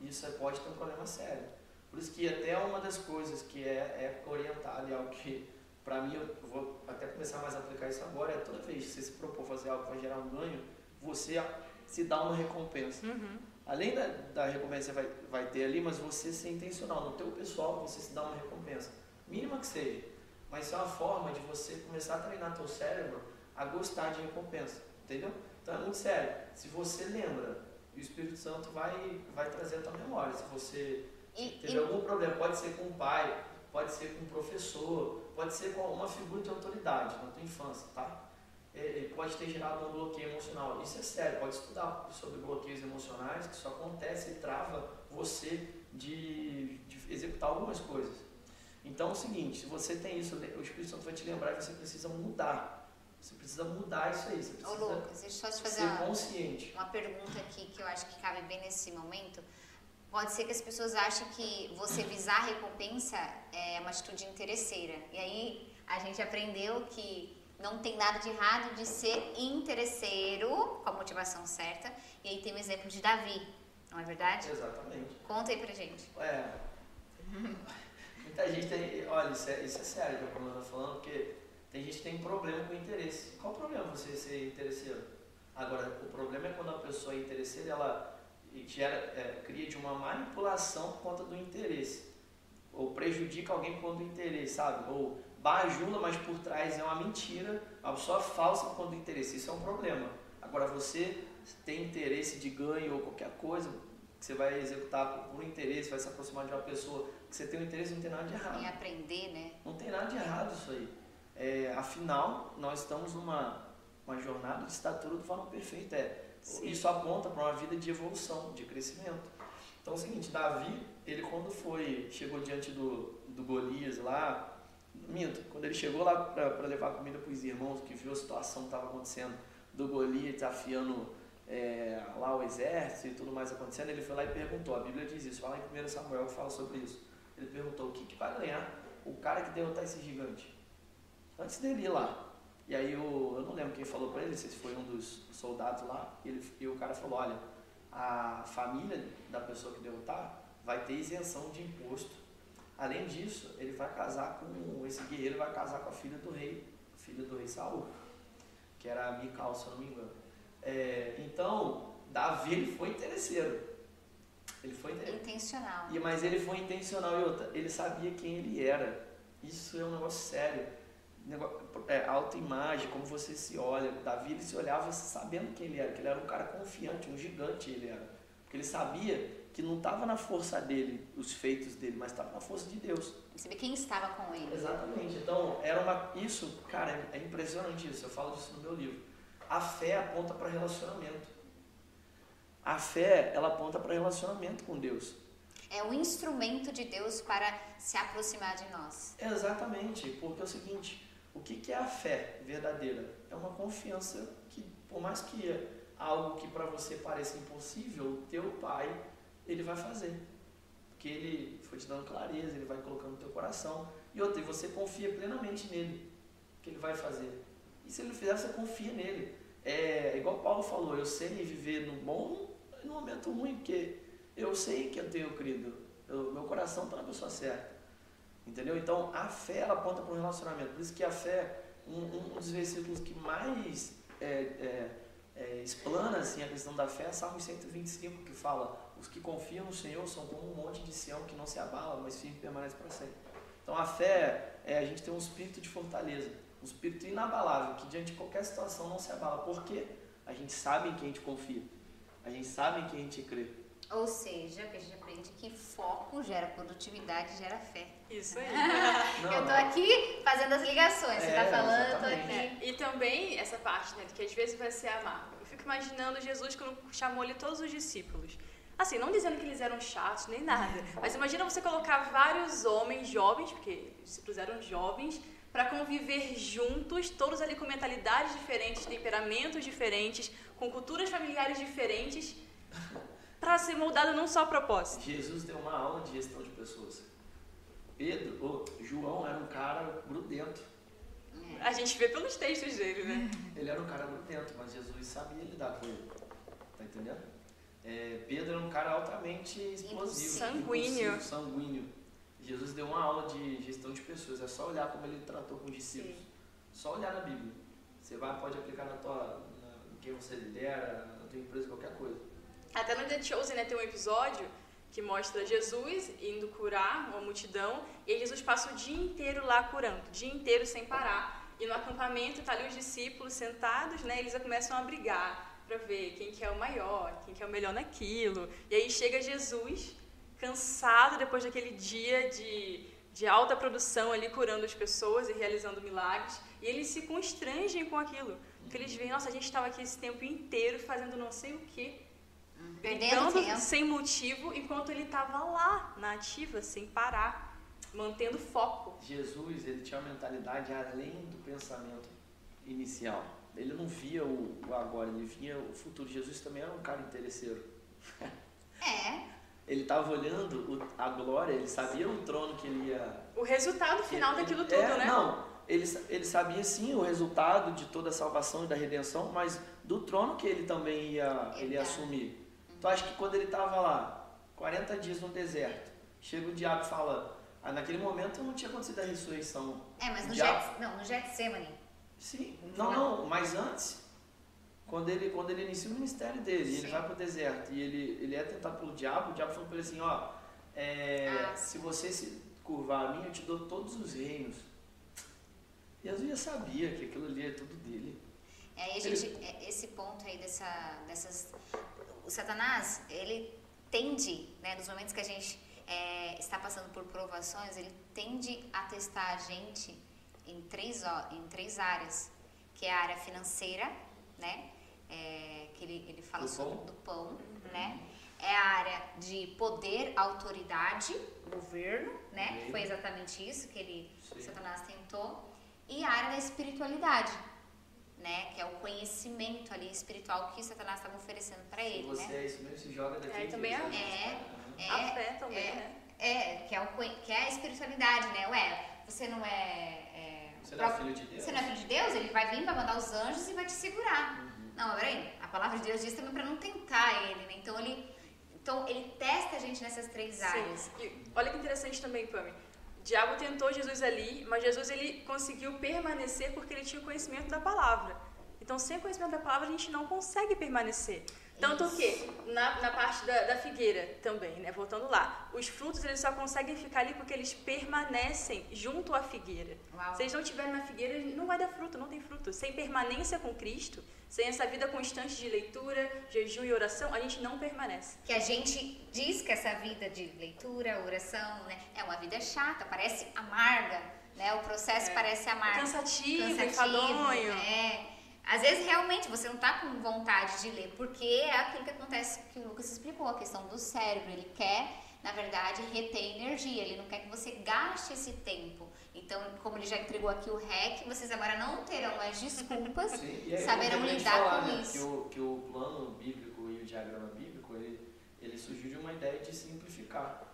Isso aí pode ter um problema sério. Por isso que até uma das coisas que é, é orientada e algo que, para mim, eu vou até começar mais a aplicar isso agora, é toda vez que você se propor fazer algo que vai gerar um ganho, você se dá uma recompensa. Uhum. Além da, da recompensa que vai, vai ter ali, mas você ser intencional. No teu pessoal, você se dá uma recompensa. Mínima que seja. Mas isso é uma forma de você começar a treinar teu cérebro a gostar de recompensa. Entendeu? Então é muito sério. Se você lembra, o Espírito Santo vai, vai trazer a tua memória. Se você E, teve e- algum problema, pode ser com o pai, pode ser com um professor, pode ser com uma figura de autoridade na tua infância, tá? É, Ele pode ter gerado um bloqueio emocional. Isso é sério, pode estudar sobre bloqueios emocionais, que isso acontece e trava você de, de executar algumas coisas. Então é o seguinte, se você tem isso, o Espírito Santo vai te lembrar que você precisa mudar. Você precisa mudar isso aí, você Ô precisa Lucas, deixa eu só te fazer ser uma, consciente. uma pergunta aqui que eu acho que cabe bem nesse momento. Pode ser que as pessoas achem que você visar a recompensa é uma atitude interesseira. E aí a gente aprendeu que não tem nada de errado de ser interesseiro, com a motivação certa. E aí tem o exemplo de Davi, não é verdade? Exatamente. Conta aí pra gente. É. Muita gente tem. Olha, isso é, isso é sério que a Pamela está falando, porque tem gente que tem problema com interesse. Qual o problema você ser interesseiro? Agora, o problema é quando a pessoa é interesseira, ela gera, é, cria de uma manipulação por conta do interesse. Ou prejudica alguém por conta do interesse, sabe? Ou bajula, mas por trás é uma mentira, uma pessoa falsa por conta do interesse. Isso é um problema. Agora, você tem interesse de ganho ou qualquer coisa, que você vai executar por, interesse, vai se aproximar de uma pessoa que você tem um interesse, não tem nada de errado. Em aprender, né? Não tem nada de errado isso aí. É, afinal, nós estamos numa uma jornada de estatura do varão perfeito. É, Sim. isso aponta para uma vida de evolução, de crescimento. Então é o seguinte, Davi, ele quando foi, chegou diante do, do Golias lá, minto, quando ele chegou lá para levar comida para os irmãos, que viu a situação que estava acontecendo, do Golias desafiando é, lá o exército e tudo mais acontecendo, ele foi lá e perguntou, a Bíblia diz isso, fala em 1 Samuel que fala sobre isso. Ele perguntou, o que, que vai ganhar o cara que derrotar esse gigante? Antes dele ir lá. E aí o, eu não lembro quem falou para ele, se foi um dos soldados lá, e, ele, e o cara falou, olha, a família da pessoa que derrotar vai ter isenção de imposto. Além disso, ele vai casar com, esse guerreiro vai casar com a filha do rei, filha do rei Saul, que era a Mical, se eu não me engano. É, então, Davi ele foi interesseiro. Ele foi. Intencional. E, mas ele foi intencional e outra, ele sabia quem ele era. Isso é um negócio sério. É, autoimagem, como você se olha. Davi ele se olhava sabendo quem ele era, que ele era um cara confiante, um gigante ele era. Porque ele sabia que não estava na força dele, os feitos dele, mas estava na força de Deus. Você vê quem estava com ele. Exatamente. Então, era uma isso, cara, é é impressionante isso. Eu falo disso no meu livro. A fé aponta para relacionamento. A fé, ela aponta para relacionamento com Deus. É um instrumento de Deus para se aproximar de nós. Exatamente, porque é o seguinte, o que que é a fé verdadeira? É uma confiança que, por mais que é algo que para você pareça impossível, o teu pai, ele vai fazer. Porque ele foi te dando clareza, ele vai colocando no teu coração. E outra, e você confia plenamente nele, que ele vai fazer. E se ele não fizer, você confia nele. É igual Paulo falou, eu sei viver no bom e no momento ruim, porque eu sei que eu tenho crido. Eu- meu coração está na pessoa certa. Entendeu? Então a fé ela aponta para um relacionamento. Por isso que a fé, um, um dos versículos que mais é, é, é, explana assim, a questão da fé é Salmo 125, que fala: Os que confiam no Senhor são como um monte de Sião que não se abala, mas firme permanece para sempre. Então a fé é a gente ter um espírito de fortaleza, um espírito inabalável, que diante de qualquer situação não se abala. Por quê? A gente sabe em quem a gente confia, a gente sabe em quem a gente crê. Ou seja, que a gente aprende que foco gera produtividade, gera fé. Isso aí. Não, eu tô não. aqui fazendo as ligações. Você É, tá falando, eu tô aqui. É, e também essa parte, né, de que às vezes vai ser amargo. Eu fico imaginando Jesus quando chamou ali todos os discípulos. Assim, não dizendo que eles eram chatos nem nada, mas imagina você colocar vários homens jovens, porque os discípulos eram jovens, para conviver juntos, todos ali com mentalidades diferentes, temperamentos diferentes, com culturas familiares diferentes, para ser moldado num só propósito. Jesus deu uma aula de gestão de pessoas. Pedro, ô, João era um cara grudento. A gente vê pelos textos dele, né? Ele era um cara grudento, mas Jesus sabia lidar com ele. Tá entendendo? É, Pedro era um cara altamente explosivo, Sanguíneo. sanguíneo. Jesus deu uma aula de gestão de pessoas. É só olhar como ele tratou com os discípulos. Só olhar na Bíblia. Você vai, pode aplicar na tua, na, em quem você lidera, na tua empresa, qualquer coisa. Até no The Chosen, né, tem um episódio que mostra Jesus indo curar uma multidão e Jesus passa o dia inteiro lá curando, o dia inteiro sem parar. E no acampamento tá ali os discípulos sentados, né? Eles começam a brigar para ver quem que é o maior, quem que é o melhor naquilo. E aí chega Jesus, cansado depois daquele dia de, de alta produção ali curando as pessoas e realizando milagres, e eles se constrangem com aquilo. Porque eles veem, nossa, a gente estava aqui esse tempo inteiro fazendo não sei o quê, Perdendo tempo. sem motivo, enquanto ele estava lá, na ativa, sem parar, mantendo foco. Jesus, ele tinha uma mentalidade além do pensamento inicial. Ele não via o, o agora, ele via o futuro. Jesus também era um cara interesseiro. É. Ele estava olhando o, a glória, ele sabia o trono que ele ia. O resultado final ele, daquilo tudo, é, né? Não, ele, ele sabia sim o resultado de toda a salvação e da redenção, mas do trono que ele também ia, ele ia assumir. Então acho que quando ele estava lá, 40 dias no deserto, chega o diabo e fala. Ah, naquele momento não tinha acontecido a ressurreição. É, mas no, diabo, não, no Getsemane. Sim, não, não, mas antes, quando ele, quando ele inicia o ministério dele, Sim. ele vai para o deserto e ele, ele é tentado pelo diabo, o diabo falou para ele assim, ó, é, ah, se você se curvar a mim, eu te dou todos os reinos. Jesus já sabia que aquilo ali é tudo dele. É, aí a gente, ele... É, esse ponto aí dessa, dessas o Satanás, ele tende, né, nos momentos que a gente é, está passando por provações, ele tende a testar a gente em três, em três áreas, que é a área financeira, né, é, que ele, ele fala do sobre pão. do pão, uhum. né, é a área de poder, autoridade, governo, né, foi exatamente isso que ele, Sim. Satanás tentou, e a área da espiritualidade, né? Que é o conhecimento ali espiritual que Satanás estava oferecendo para ele, você né? é isso mesmo, se joga daqui. É, também é, é, a fé também, é, né? É, que é, o, que é a espiritualidade, né? Ué, você não é... é você não é filho de Deus? Você não é filho de Deus? Ele vai vir, vai mandar os anjos e vai te segurar. Uhum. Não, peraí, a palavra de Deus diz também para não tentar ele, né? Então ele, então ele testa a gente nessas três Sim. áreas. E olha que interessante também, Pami. Diabo tentou Jesus ali, mas Jesus ele conseguiu permanecer porque ele tinha conhecimento da palavra. Então, sem conhecimento da palavra, a gente não consegue permanecer. Tanto Isso. que, na, na parte da, da, figueira também, né? Voltando lá, os frutos eles só conseguem ficar ali porque eles permanecem junto à figueira. Uau. Se eles não estiverem na figueira, não vai dar fruto, não tem fruto. Sem permanência com Cristo, sem essa vida constante de leitura, jejum e oração, a gente não permanece. Que a gente diz que essa vida de leitura, oração, né, é uma vida chata, parece amarga, né? O processo é. parece amargo. Cansativo, Cansativo enfadonho. É. Às vezes realmente você não está com vontade de ler, porque é aquilo que acontece que o Lucas explicou, a questão do cérebro. Ele quer, na verdade, reter energia, ele não quer que você gaste esse tempo. Então, como ele já entregou aqui o REC, vocês agora não terão mais desculpas, Sim, aí, saberão lidar falar, com né, isso. Que o, que o plano bíblico e o diagrama bíblico, ele, ele surgiu de uma ideia de simplificar.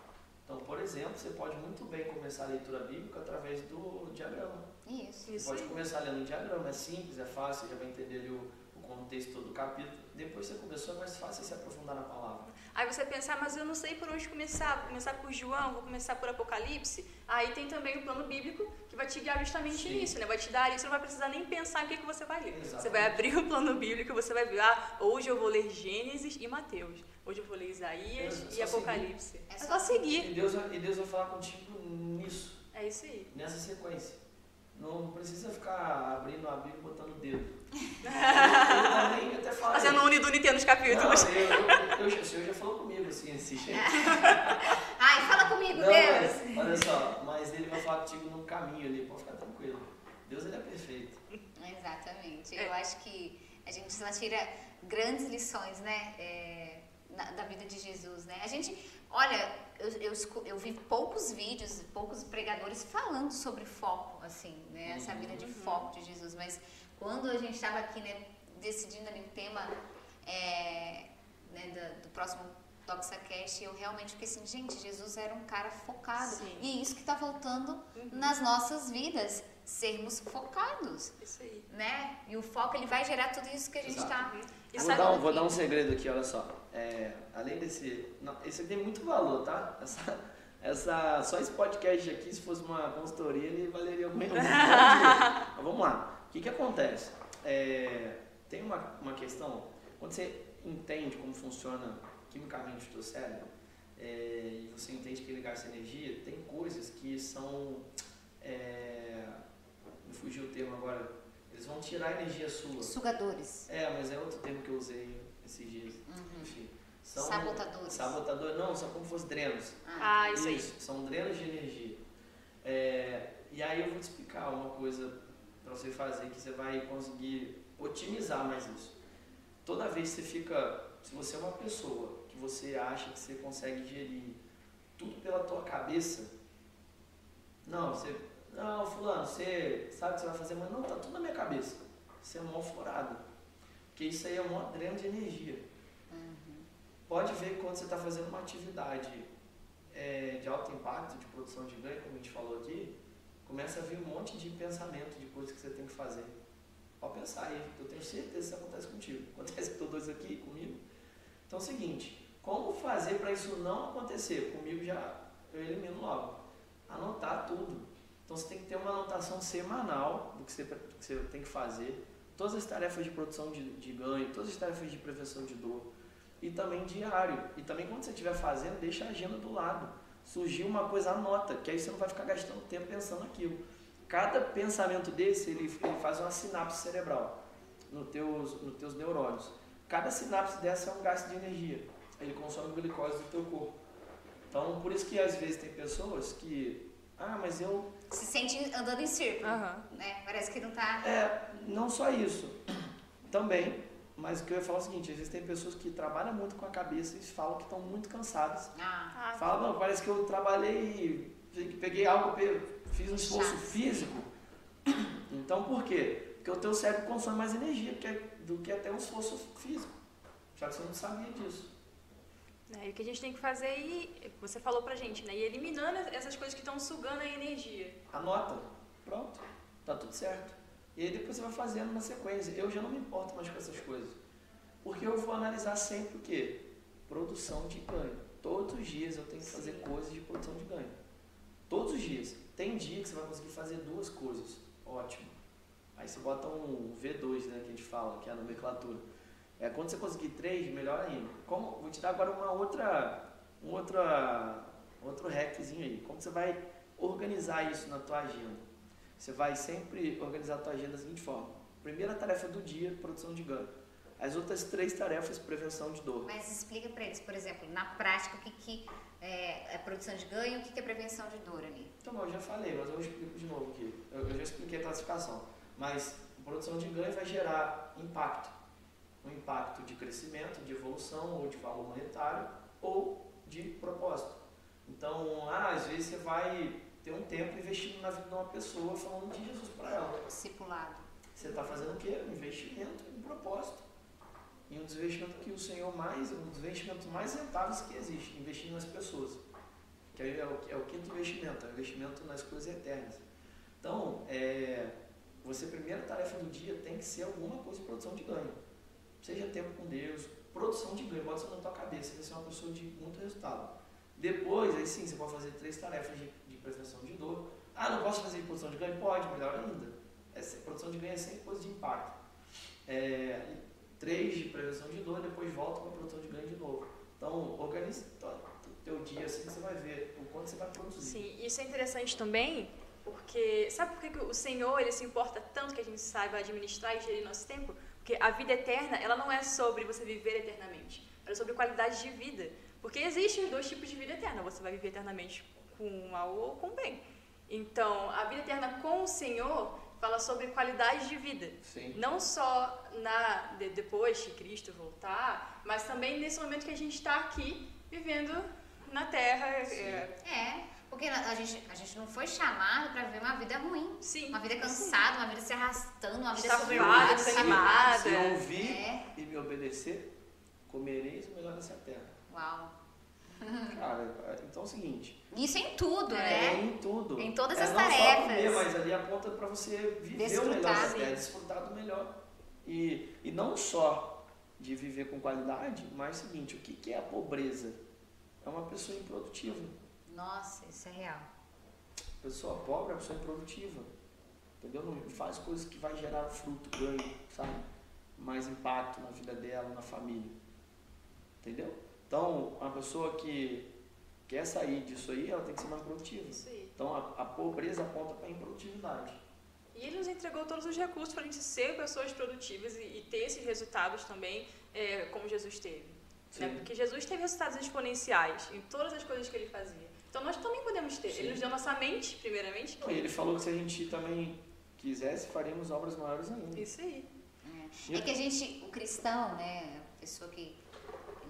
Então, por exemplo, você pode muito bem começar a leitura bíblica através do diagrama. Isso. Você pode começar lendo um diagrama, é simples, é fácil, você já vai entender ali o, o contexto do capítulo. Depois você começou, é mais fácil se aprofundar na palavra. Aí você pensar, ah, mas eu não sei por onde começar. Vou começar por João, vou começar por Apocalipse. Aí tem também o plano bíblico que vai te guiar justamente Sim. nisso, né? Vai te dar ali, você não vai precisar nem pensar em que, que você vai ler. Exatamente. Você vai abrir o plano bíblico, você vai ver, ah, hoje eu vou ler Gênesis e Mateus. Hoje eu vou ler Isaías é, e Apocalipse. Seguir. É só, é só seguir. E Deus, e Deus vai falar contigo nisso. É isso aí. Nessa sequência. Não precisa ficar abrindo a Bíblia e botando o dedo. também até fala Fazendo um unido nos capítulos. Não, eu, eu, eu, o Senhor já falou comigo assim, esse jeito. Ai, fala comigo, não, Deus. Mas, olha só, mas ele vai falar contigo no caminho ali, pode ficar tranquilo. Deus ele é perfeito. Exatamente. Eu acho que a gente tira grandes lições, né? É, na, da vida de Jesus, né? A gente, olha, eu, eu, eu, vi poucos vídeos, poucos pregadores falando sobre foco, assim, né? Essa vida de uhum. foco de Jesus, mas quando a gente estava aqui, né, decidindo ali o tema é, né, do, do próximo ToxaCast, eu realmente fiquei assim, gente, Jesus era um cara focado. Sim. E isso que está voltando uhum. nas nossas vidas, sermos focados. Isso aí. Né? E o foco, ele vai gerar tudo isso que a gente está... Vou, dar um, vou dar um segredo aqui, olha só. É, além desse... Não, esse aqui tem muito valor, tá? Essa, essa, só esse podcast aqui, se fosse uma consultoria, ele valeria muito. Mas vamos lá. O que, que acontece? É, tem uma, uma questão, quando você entende como funciona quimicamente o teu cérebro, é, e você entende que ligar essa energia, tem coisas que são. É, fugiu o termo agora. Eles vão tirar a energia sua. Sugadores. É, mas é outro termo que eu usei esses dias. Uhum. Enfim. São Sabotadores. Sabotador, não, são como se fossem drenos. Ah, Ah, isso aí. são drenos de energia. É, e aí eu vou te explicar uma coisa para você fazer que você vai conseguir otimizar mais isso. Toda vez que você fica, se você é uma pessoa que você acha que você consegue gerir tudo pela tua cabeça, não, você, não, fulano, você sabe o que você vai fazer, mas não, tá tudo na minha cabeça. Você é mó furado. Porque isso aí é um dreno de energia. Uhum. Pode ver que quando você está fazendo uma atividade é, de alto impacto, de produção de ganho, como a gente falou aqui, começa a vir um monte de pensamento de coisas que você tem que fazer. Pode pensar aí, eu tenho certeza que isso acontece contigo. Acontece com todos aqui, comigo. Então é o seguinte, como fazer para isso não acontecer? Comigo já eu elimino logo. Anotar tudo. Então você tem que ter uma anotação semanal do que você, do que você tem que fazer. Todas as tarefas de produção de, de ganho, todas as tarefas de prevenção de dor. E também diário. E também quando você estiver fazendo, deixa a agenda do lado. Surgiu uma coisa, anota, que aí você não vai ficar gastando tempo pensando naquilo. Cada pensamento desse, ele, ele faz uma sinapse cerebral nos teus, nos teus neurônios. Cada sinapse dessa é um gasto de energia. Ele consome glicose do teu corpo. Então, por isso que às vezes tem pessoas que, ah, mas eu Se sente andando em círculo, Aham. né? Parece que não tá... É, não só isso. Também. Mas o que eu ia falar é o seguinte, às vezes tem pessoas que trabalham muito com a cabeça e falam que estão muito cansadas. Ah, Ah, Falam, não, parece que eu trabalhei, peguei algo, fiz um esforço Chato. físico. Então por quê? Porque o teu cérebro consome mais energia do que, do que até um esforço físico. Só que você não sabia disso. Né, e o que a gente tem que fazer é você falou pra gente, né? Ir eliminando essas coisas que estão sugando a energia. Anota. Pronto. Tá tudo certo. E aí depois você vai fazendo na sequência. Eu já não me importo mais com essas coisas. Porque eu vou analisar sempre o quê? Produção de ganho. Todos os dias eu tenho que fazer Sim. coisas de produção de ganho. Todos os dias. Tem dia que você vai conseguir fazer duas coisas. Ótimo. Aí você bota um V2, né, que a gente fala, que é a nomenclatura. É, quando você conseguir três, melhor ainda. Como, vou te dar agora uma outra, um outra, outro hackzinho aí. Como você vai organizar isso na tua agenda? Você vai sempre organizar a tua agenda da seguinte forma. Primeira tarefa do dia, produção de ganho. As outras três tarefas, prevenção de dor. mas explica pra eles, por exemplo, na prática, o que, que é, é produção de ganho e o que, que é prevenção de dor ali. Então, eu já falei, mas eu explico de novo aqui. Eu, eu já expliquei a classificação. Mas produção de ganho vai gerar impacto. Um impacto de crescimento, de evolução, ou de valor monetário, ou de propósito. Então, ah, às vezes você vai ter um tempo investindo na vida de uma pessoa, falando de Jesus para ela. Discipulado. Você está fazendo o quê? Um investimento, um propósito. E um dos investimentos que o Senhor mais, um dos investimentos mais rentáveis que existe, investir nas pessoas. Que aí é o, é o quinto investimento, é o investimento nas coisas eternas. Então, é, você, primeira tarefa do dia tem que ser alguma coisa de produção de ganho. Seja tempo com Deus, produção de ganho, bota isso na tua cabeça, você ser uma pessoa de muito resultado. Depois, aí sim, você pode fazer três tarefas de, de prevenção de dor. Ah, não posso fazer produção de ganho? Pode, melhor ainda. Essa produção de ganho é sempre coisa de impacto. É, três de prevenção de dor, depois volta para a produção de ganho de novo. Então, organize o teu dia assim, você vai ver o quanto você vai produzir. Sim, isso é interessante também, porque sabe por que que o Senhor ele se importa tanto que a gente saiba administrar e gerir nosso tempo? Porque a vida eterna, ela não é sobre você viver eternamente, ela é sobre qualidade de vida. Porque existem dois tipos de vida eterna, você vai viver eternamente com o mal ou com o bem. Então, a vida eterna com o Senhor fala sobre qualidade de vida. Sim. Não só na de- depois que Cristo voltar, mas também nesse momento que a gente está aqui vivendo na Terra. é, É, porque a gente, a gente não foi chamado pra viver uma vida ruim. sim. Uma vida cansada, uma vida se arrastando, uma vida Estafada, sobrevivida, desanimada. Se eu ouvir É. e me obedecer, comereis o melhor dessa terra. Uau. Cara, então é o seguinte, Isso em tudo, é né? em tudo. Em todas é as não Só tarefas. comer, mas ali aponta para você viver o melhor Desfrutar, dessa terra, sim. desfrutar do melhor. E, e não só de viver com qualidade, mas o seguinte, o que, que é a pobreza? É uma pessoa improdutiva. Nossa, isso é real. Pessoa pobre é uma pessoa improdutiva. Entendeu? Não faz coisas que vai gerar fruto, ganho, sabe? Mais impacto na vida dela, na família. Entendeu? Então, a pessoa que quer sair disso aí, ela tem que ser mais produtiva. Isso aí. Então, a, a pobreza aponta para a improdutividade. E ele nos entregou todos os recursos para a gente ser pessoas produtivas e, e ter esses resultados também, é, como Jesus teve. Né? Porque Jesus teve resultados exponenciais em todas as coisas que ele fazia. Então nós também podemos ter. Sim. Ele nos deu nossa mente, primeiramente. E ele falou que se a gente também quisesse, faríamos obras maiores ainda. Isso aí. É que a gente, o cristão, né, a pessoa que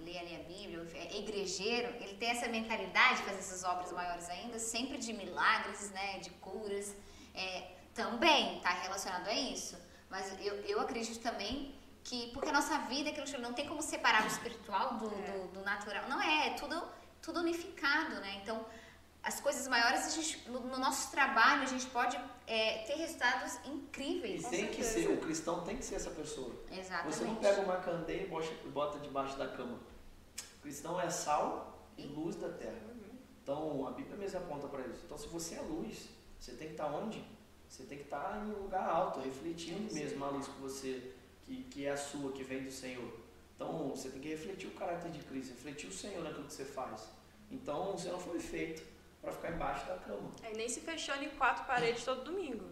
lê ali a Bíblia, é igrejeiro, ele tem essa mentalidade de fazer essas obras maiores ainda, sempre de milagres, né, de curas. É, também está relacionado a isso. Mas eu, eu acredito também que, porque a nossa vida é aquilo que não tem como separar o espiritual do, do, do natural. Não é, é tudo, tudo unificado, né? Então, as coisas maiores, a gente, no, no nosso trabalho, a gente pode é, ter resultados E incríveis. tem que ser, o cristão tem que ser essa pessoa. Exatamente. Você não pega uma candeia e bota- bota debaixo da cama. O cristão é sal e luz da terra. Então, a Bíblia mesmo aponta para isso. Então, se você é luz, você tem que estar onde? Você tem que estar em um lugar alto, refletindo mesmo a luz que você, que, que é a sua, que vem do Senhor. Então, você tem que refletir o caráter de Cristo, refletir o Senhor naquilo que você faz. Então, você não foi feito para ficar embaixo da cama. É, nem se fechando em quatro paredes todo domingo.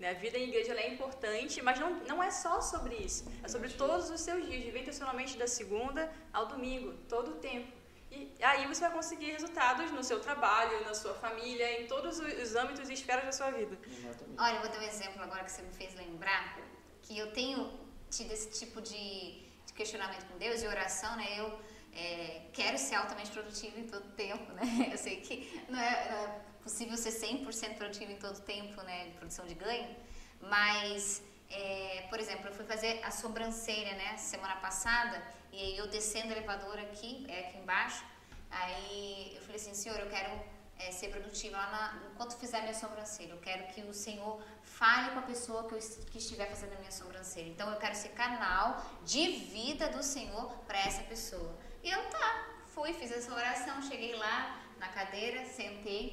Né? A vida em igreja ela é importante, mas não, não é só sobre isso. É sobre todos os seus dias, viver intencionalmente da segunda ao domingo, todo o tempo. E aí você vai conseguir resultados no seu trabalho, na sua família, em todos os os âmbitos e esferas da sua vida. Exatamente. Olha, eu vou dar um exemplo agora que você me fez lembrar, que eu tenho tido esse tipo de, de questionamento com Deus, de oração, né? Eu é, quero ser altamente produtiva em todo tempo, né? Eu sei que não é, não é possível ser 100% produtivo em todo tempo, né? Produção de ganho, mas, é, por exemplo, eu fui fazer a sobrancelha, né? Semana passada, e aí eu descendo o elevador aqui, é aqui embaixo, aí eu falei assim, senhor, eu quero é, ser produtiva lá na, enquanto fizer minha sobrancelha. Eu quero que o Senhor fale com a pessoa que, eu, que estiver fazendo a minha sobrancelha. Então eu quero ser canal de vida do Senhor para essa pessoa. E eu tá, fui, fiz essa oração, cheguei lá na cadeira, sentei.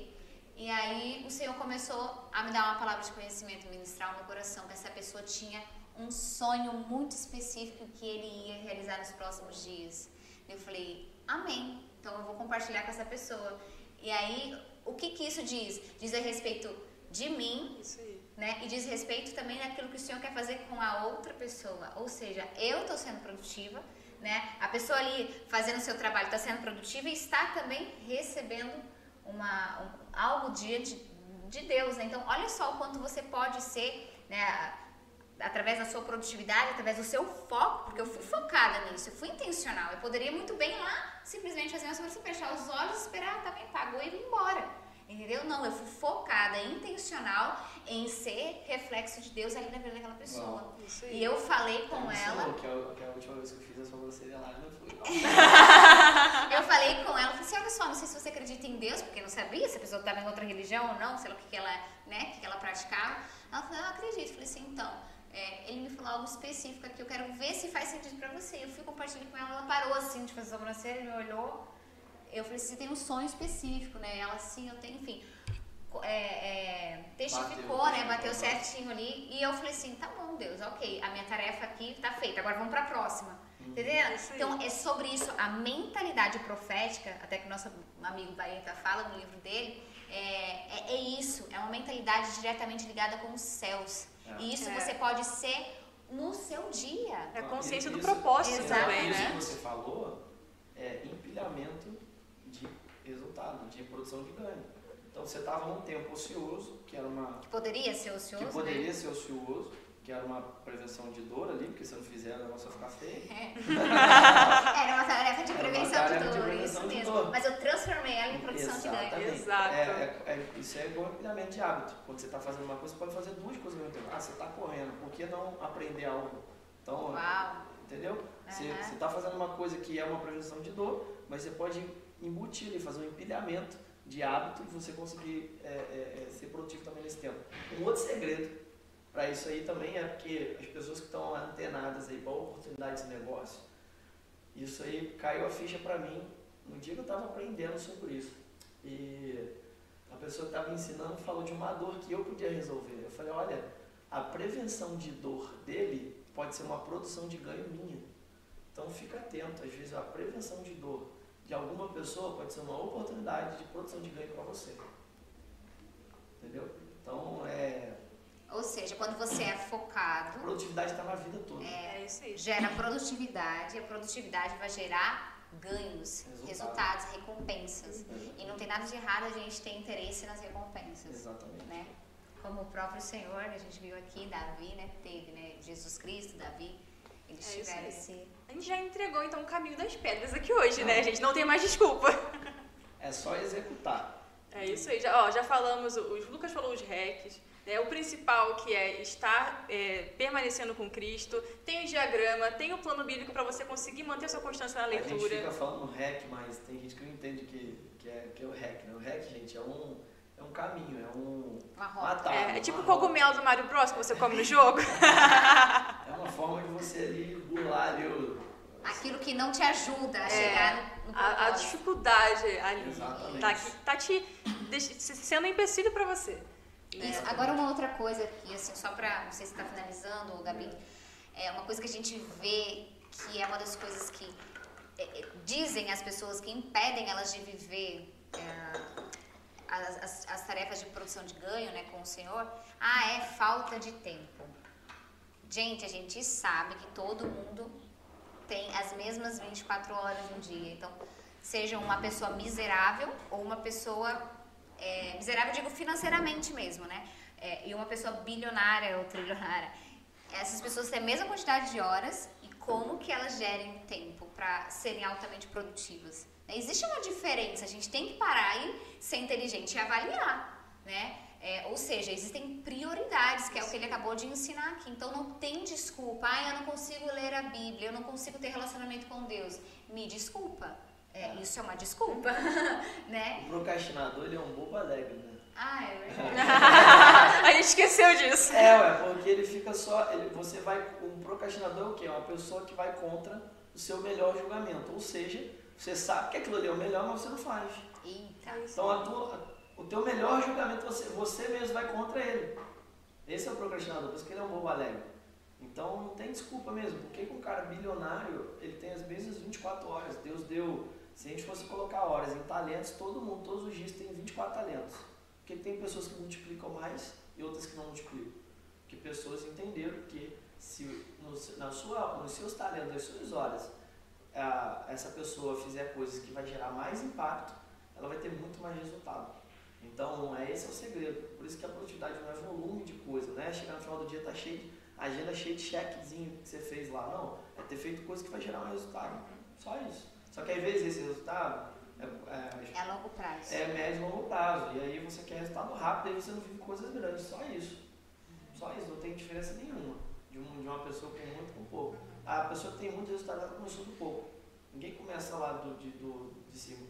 E aí o Senhor começou a me dar uma palavra de conhecimento, ministrar ao meu coração que essa pessoa tinha um sonho muito específico que ele ia realizar nos próximos dias. Eu falei, amém. Então eu vou compartilhar com essa pessoa. E aí, o que que isso diz? Diz a respeito de mim. Né? E diz respeito também daquilo que o Senhor quer fazer com a outra pessoa. Ou seja, eu estou sendo produtiva, né? A pessoa ali fazendo o seu trabalho está sendo produtiva e está também recebendo uma, um- algo diante de Deus. Né? Então, olha só o quanto você pode ser, né? Através da sua produtividade, através do seu foco, porque eu fui focada nisso, eu fui intencional. Eu poderia muito bem lá simplesmente fazer uma sobrancelha, fechar os olhos, esperar, tá bem, pagou e ir embora. Entendeu? Não, eu fui focada, intencional em ser reflexo de Deus ali na vida daquela pessoa. Isso aí. E eu falei com Você ela, falou Que a, que a última vez que eu fiz a sobrancelha lá, não foi. eu falei com ela, falei assim, olha só, não sei se você acredita em Deus, porque eu não sabia se a pessoa estava em outra religião ou não, sei lá o que, que ela, né, que, que ela praticava. Ela falou, eu acredito. Eu falei assim, então, é, ele me falou algo específico aqui, eu quero ver se faz sentido pra você. Eu fui compartilhando com ela, ela parou assim de fazer sobrancelha, me olhou. Eu falei, você tem um sonho específico, né? Ela, sim, eu tenho, enfim. É, é, testificou, Bateu, né? Bateu certinho ali. E eu falei assim, tá bom, Deus, ok. A minha tarefa aqui tá feita, agora vamos pra próxima. Entendeu? Isso aí. Então, é sobre isso, a mentalidade profética, até que o nosso amigo Baeta fala no livro dele, é, é, é isso, é uma mentalidade diretamente ligada com os céus. É. E isso É. você pode ser no seu dia. É a consciência do Isso- propósito Exato. também, Isso né? que você falou é empilhamento resultado, de produção de ganho. Então você estava num tempo ocioso, que era uma Que poderia ser ocioso, que poderia né? ser ocioso, que era uma prevenção de dor ali, porque se não fizer, negócio vai ficar feio. Era uma tarefa de prevenção tarefa de de dor, prevenção isso de mesmo. dor. Mas eu transformei ela em produção de ganho. Exatamente. Exato. É, é- é- isso é igual empilhamento de hábito. Quando você está fazendo uma coisa, você pode fazer duas coisas ao mesmo tempo. Ah, você está correndo, por que não aprender algo? Então, Uau! entendeu? Você Aham. está fazendo uma coisa que é uma prevenção de dor, mas você pode embutir ali, fazer um empilhamento de hábito e você conseguir é, é, é, ser produtivo também nesse tempo. Um outro segredo para isso aí também é porque as pessoas que estão antenadas aí para oportunidades de negócio, isso aí caiu a ficha para mim no dia que eu estava aprendendo sobre isso. E a pessoa que estava ensinando falou de uma dor que eu podia resolver. Eu falei, olha, a prevenção de dor dele pode ser uma produção de ganho minha. Então fica atento, às vezes a prevenção de dor de alguma pessoa pode ser uma oportunidade de produção de ganho para você. Entendeu? Então, é. Ou seja, quando você é A focado, produtividade está na vida toda. É isso aí. gera produtividade, a produtividade vai gerar ganhos, Resultado. resultados, recompensas. E não tem nada de errado a gente ter interesse nas recompensas, Exatamente. né? Como o próprio Senhor, a gente viu aqui, Davi, né, teve, né, Jesus Cristo, Davi, eles É tiveram esse... A gente já entregou então o caminho das pedras aqui hoje, né, gente? Não tem mais desculpa. É só executar. É isso aí. Já, ó, já falamos, o o Lucas falou os hacks. Né? O principal que é estar é, permanecendo com Cristo. Tem o diagrama, tem o plano bíblico para você conseguir manter sua constância na A gente leitura. fica falando hack, mas tem gente que não entende que, que, é, que é o hack. Né? O hack, gente, é um, é um caminho, é um Uma rota. atalho. É, é tipo o cogumelo do Mario Bros que você come no jogo. É uma forma de você ali burlar ali o. Aquilo que não te ajuda a É, chegar no, no A, a dificuldade ali Exatamente. tá, aqui- tá te sendo empecilho para você. né? Isso. Agora uma outra coisa que assim, só pra, não sei se tá finalizando, Gabi, é uma coisa que a gente vê que é uma das coisas que é, é, dizem as pessoas que impedem elas de viver é, as, as- as tarefas de produção de ganho né, com o Senhor, ah, é falta de tempo. Gente, a gente sabe que todo mundo tem as mesmas 24 horas no dia. Então, seja uma pessoa miserável ou uma pessoa é, miserável, digo financeiramente mesmo, né? É, e uma pessoa bilionária ou trilionária. Essas pessoas têm a mesma quantidade de horas e como que elas gerem tempo para serem altamente produtivas. Existe uma diferença, a gente tem que parar e ser inteligente e avaliar, né? É, ou seja, existem prioridades, que é o que ele acabou de ensinar aqui. Então não tem desculpa. Ah, eu não consigo ler a Bíblia, eu não consigo ter relacionamento com Deus. Me desculpa. É, isso é uma desculpa, né? O procrastinador ele é um bobo alegre, né? Ah, é verdade. A gente esqueceu disso. É, ué, porque ele fica só. Ele, você vai. Um procrastinador é o quê? É uma pessoa que vai contra o seu melhor julgamento. Ou seja, você sabe que aquilo ali é o melhor, mas você não faz. Eita. Então tua, o teu melhor julgamento você, você mesmo vai contra ele. Esse é o procrastinador, por isso que ele é um bobo alegre. Então não tem desculpa mesmo. Por que que um cara bilionário ele tem as mesmas 24 horas? Deus deu. Se a gente fosse colocar horas em talentos, todo mundo, todos os dias tem 24 talentos. Porque tem pessoas que multiplicam mais e outras que não multiplicam. Porque pessoas entenderam que se no, na sua, nos seus talentos, nas suas horas, a- essa pessoa fizer coisas que vai gerar mais impacto, ela vai ter muito mais resultado. Então, é esse é o segredo. Por isso que a produtividade não é volume de coisa, né? Chegar no final do dia tá cheio de a agenda cheia de chequezinho que você fez lá, não. É ter feito coisa que vai gerar mais resultado. Só isso. Só que às vezes esse resultado é, é, É longo prazo. é médio e longo prazo. E aí você quer resultado rápido e você não vive coisas grandes. Só isso. Só isso. Não tem diferença nenhuma de, um, de uma pessoa com muito com pouco. A pessoa que tem muito resultado, ela começou do pouco. Ninguém começa lá do, de, do, de cima.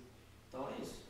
Então é isso.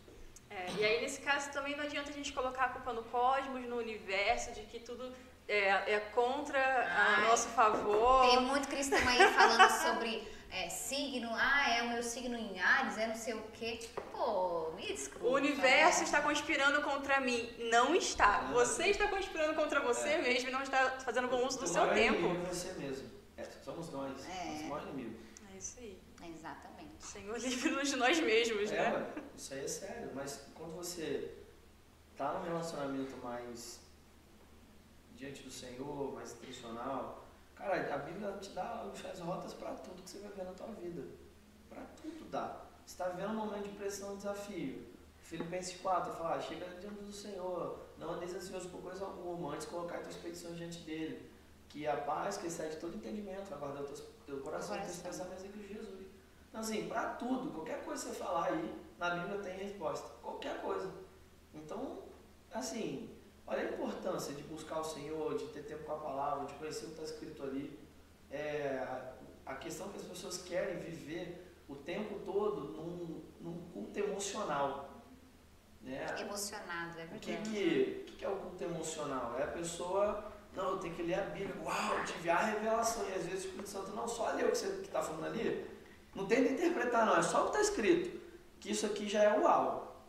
É, e aí, nesse caso, também não adianta a gente colocar a culpa no cosmos, no universo, de que tudo é, é contra a Ai. nosso favor. Tem muito cristão aí falando sobre é, signo. Ah, é o meu signo em Ares, é não sei o quê. Pô, me desculpa. O universo está conspirando contra mim. Não está. Você está conspirando contra você É. mesmo e não está fazendo bom uso do O seu maior tempo. é você mesmo. É, somos nós. É. Nosso maior inimigo. É isso aí. Exatamente. Senhor, livre-nos de nós mesmos, É, né? isso aí é sério. Mas quando você tá num relacionamento mais diante do Senhor, mais intencional, cara, a Bíblia te dá as rotas para tudo que você vai ver na tua vida. Para tudo dá. Você está vivendo um momento de pressão e desafio. Filipenses 4 fala, ah, chega diante do Senhor, não andeis ansioso por coisa alguma, antes colocar tuas petições diante dele. Que a paz que excede todo entendimento vai guardar o teu, teu coração e teus Coração. pensamentos em Cristo Jesus. Então, assim, para tudo, qualquer coisa que você falar aí, na Bíblia tem resposta. Qualquer coisa. Então, assim, olha a importância de buscar o Senhor, de ter tempo com a palavra, de conhecer o que está escrito ali. É, a questão que as pessoas querem viver o tempo todo num, num culto emocional. Né? Emocionado, é O que, verdade. que, o que que é o culto emocional? É a pessoa, não, eu tenho que ler a Bíblia, uau, tive a revelação, e às vezes o Espírito Santo não só lê o que você está falando ali, não tenta interpretar não, é só o que está escrito, que isso aqui já é uau.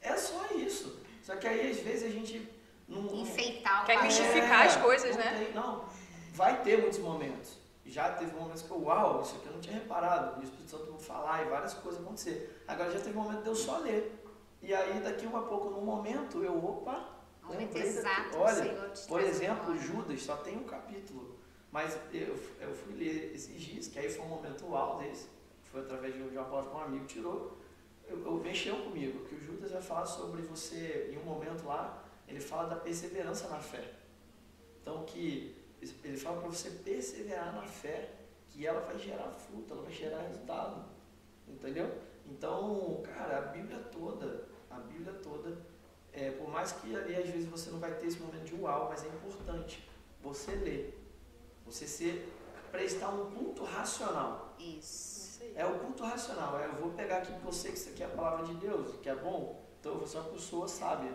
É só isso. Só que aí às vezes a gente não, Enfeitar o Quer mistificar as coisas, não né? tem- não, vai ter muitos momentos. já teve momentos que eu, uau, isso aqui eu não tinha reparado. E o Espírito Santo falar e várias coisas acontecer. Agora já teve um momento de eu só ler. E aí daqui a pouco, no momento, eu, opa, momento exato, Olha, por exemplo, Judas só tem um capítulo. Mas eu, eu fui ler esses dias, que aí foi um momento uau desse. Foi através de uma palavra que um amigo tirou. Eu, eu, mexeu comigo, que o Judas vai falar sobre você, em um momento lá, ele fala da perseverança na fé. Então, que ele fala para você perseverar na fé, que ela vai gerar fruto, ela vai gerar resultado. Entendeu? Então, cara, a Bíblia toda, a Bíblia toda, é, por mais que ali às vezes você não vai ter esse momento de uau, mas é importante você ler. Você ser, prestar um culto racional. Isso. É o culto racional. É, eu vou pegar aqui porque eu sei que isso aqui é a palavra de Deus, que é bom. Então eu vou ser uma pessoa sábia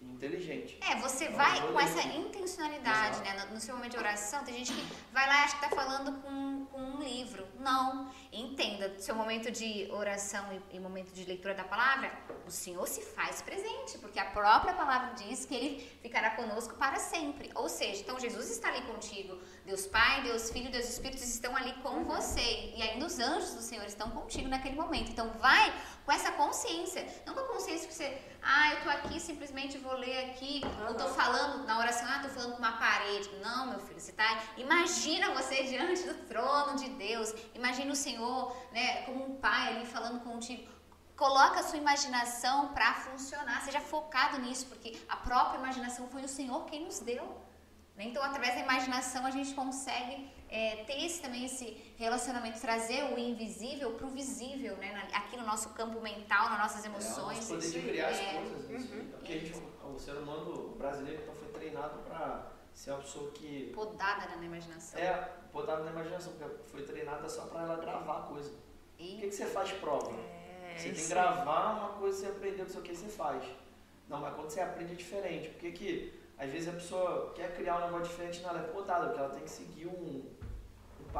inteligente. É, você vai com essa intencionalidade, né? No, no, seu momento de oração, tem gente que vai lá e acha que está falando com um livro. Não. Entenda, seu momento de oração e, e, momento de leitura da palavra, o Senhor se faz presente, porque a própria palavra diz que Ele ficará conosco para sempre. Ou seja, então Jesus está ali contigo. Deus Pai, Deus Filho, Deus Espírito estão ali com você. E ainda os anjos do Senhor estão contigo naquele momento. Então vai com essa consciência. Não com a consciência que você, ah, eu tô aqui, simplesmente vou ler aqui. Uhum. Eu tô falando na oração, ah, tô falando com uma parede. Não, meu filho, você tá. Imagina você diante do trono de Deus. Imagina o Senhor, né, como um pai ali falando contigo. Coloca a sua imaginação para funcionar. Seja focado nisso, porque a própria imaginação foi o Senhor quem nos deu. Né? Então, através da imaginação, a gente consegue é, ter esse, também esse relacionamento, trazer o invisível para o visível, né? aqui no nosso campo mental, nas nossas emoções. É, poder de criar as é, coisas. Uhum, porque a gente, o ser humano brasileiro então, foi treinado para ser uma pessoa que. Podada na imaginação. É, podada na imaginação, porque foi treinada só para ela gravar a coisa. E... O que, que você faz prova? É, você tem que gravar uma coisa, você aprendeu, não sei o que você faz. Não, mas quando você aprende é diferente. Porque que às vezes a pessoa quer criar um negócio diferente, não, ela é podada, porque ela tem que seguir um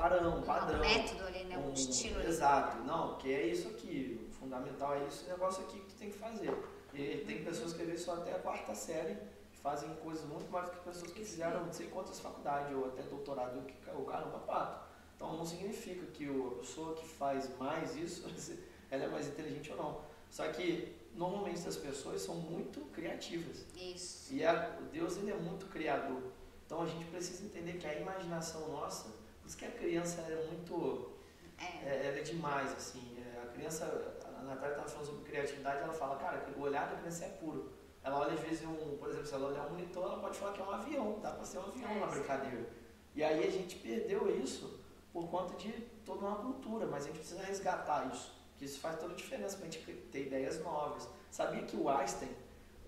parão, um padrão. Um método ali, né? Um, um estilo. Exato. Não, que é isso aqui. O fundamental é o negócio aqui que tu tem que fazer. E tem pessoas que às vezes só até a quarta série fazem coisas muito mais do que pessoas que fizeram não sei quantas faculdades ou até doutorado, que o caramba pato. Então não significa que a pessoa que faz mais isso, ela é mais inteligente ou não. Só que normalmente as pessoas são muito criativas. Isso. E a, Deus ele é muito criador. Então a gente precisa entender que a imaginação nossa, isso que a criança é muito. É. É, ela é demais, assim. É, a criança, a Natália estava falando sobre criatividade, ela fala, cara, que o olhar da criança é puro. Ela olha às vezes um, por exemplo, se ela olhar um monitor, ela pode falar que é um avião, dá para ser um avião é, na brincadeira. E aí a gente perdeu isso por conta de toda uma cultura, mas a gente precisa resgatar isso que isso faz toda a diferença para a gente ter ideias novas. Sabia que o Einstein,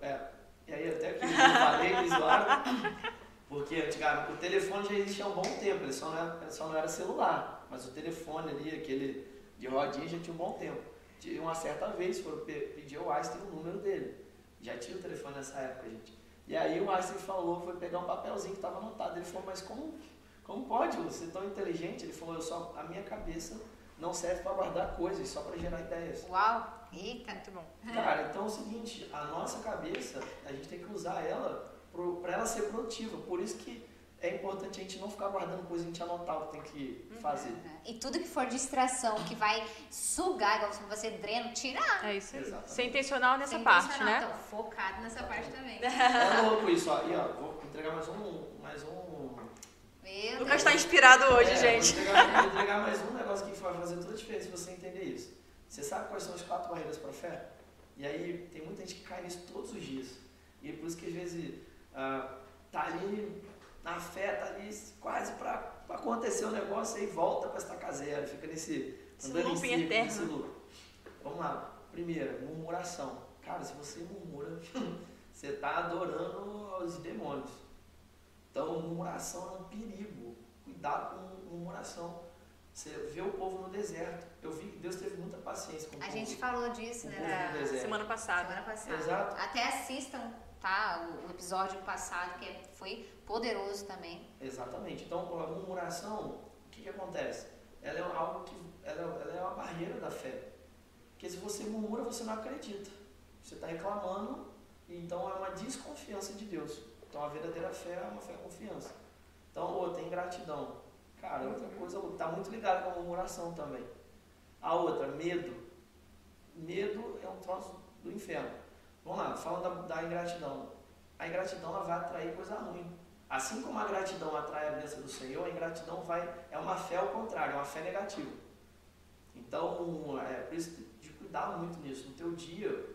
é, e aí até que eu falei, eles lá, porque antigamente o telefone já existia há um bom tempo, ele só não, era, só não era celular, mas o telefone ali, aquele de rodinha, já tinha um bom tempo. De uma certa vez foram pedir ao Einstein o número dele. Já tinha o telefone nessa época, gente. E aí o Einstein falou, foi pegar um papelzinho que estava anotado. Ele falou, mas como, como pode você tão inteligente? Ele falou, eu só, a minha cabeça não serve para guardar coisas, só para gerar ideias. Uau! Eita, muito bom. Cara, então é o seguinte, a nossa cabeça, a gente tem que usar ela para ela ser produtiva. Por isso que é importante a gente não ficar guardando coisa, a gente anotar o que tem que uhum. fazer. E tudo que for distração, que vai sugar, igual você dreno, tirar. É isso aí. Exatamente. Ser intencional nessa Ser parte, intencional, né? Então, focado nessa parte também. É louco isso, ó. E, ó, vou entregar mais um, mais um meu Lucas está inspirado hoje, é, gente. Vou entregar, vou entregar mais um negócio que vai fazer toda a diferença se você entender isso. Você sabe quais são as quatro barreiras para a fé? E aí tem muita gente que cai nisso todos os dias. E é por isso que às vezes ah, tá ali na fé, tá ali quase para acontecer o negócio e volta para estacar zero. Fica nesse andando em círculo, nesse loop. Vamos lá. Primeira, murmuração. Cara, se você murmura, você está adorando os demônios. Então, murmuração é um perigo. Cuidado com murmuração. Você vê o povo no deserto. Eu vi que Deus teve muita paciência com o A povo, gente falou disso, né? Semana passada. Semana passada. Exato. Até assistam, tá? O episódio passado, que foi poderoso também. Exatamente. Então, a murmuração, o que, que acontece? Ela é algo que. Ela, ela é uma barreira da fé. Porque se você murmura, você não acredita. Você está reclamando, então é uma desconfiança de Deus. Então a verdadeira fé é uma fé confiança. Então, outra, ingratidão. Cara, outra coisa está muito ligada com a murmuração também. A outra, medo. Medo é um troço do inferno. Vamos lá, falando da, da ingratidão. A ingratidão ela vai atrair coisa ruim. Assim como a gratidão atrai a bênção do Senhor, a ingratidão vai é uma fé ao contrário, é uma fé negativa. Então, é por isso de cuidar muito nisso. No teu dia,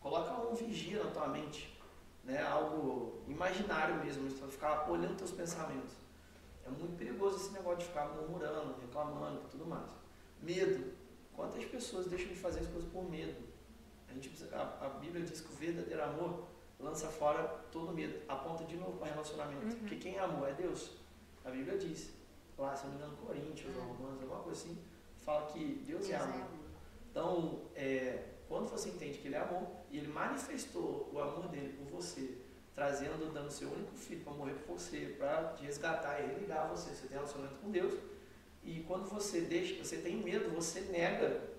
coloca um vigia na tua mente, né? algo imaginário mesmo, vai ficar olhando teus pensamentos. É muito perigoso esse negócio de ficar murmurando, reclamando e tudo mais. Medo. Quantas pessoas deixam de fazer as coisas por medo? A, gente, a, a Bíblia diz que o verdadeiro amor lança fora todo medo. Aponta de novo para relacionamento. Uhum. Porque quem é amor é Deus. A Bíblia diz. Lá, se não me engano, Coríntios, uhum. Romanos, alguma coisa assim, fala que Deus, é. É amor. Então, é, quando você entende que Ele é amor, e Ele manifestou o amor dele por você, trazendo, dando seu único filho para morrer por você, para te resgatar e religar você. Você tem relacionamento com Deus. E quando você deixa, você tem medo, você nega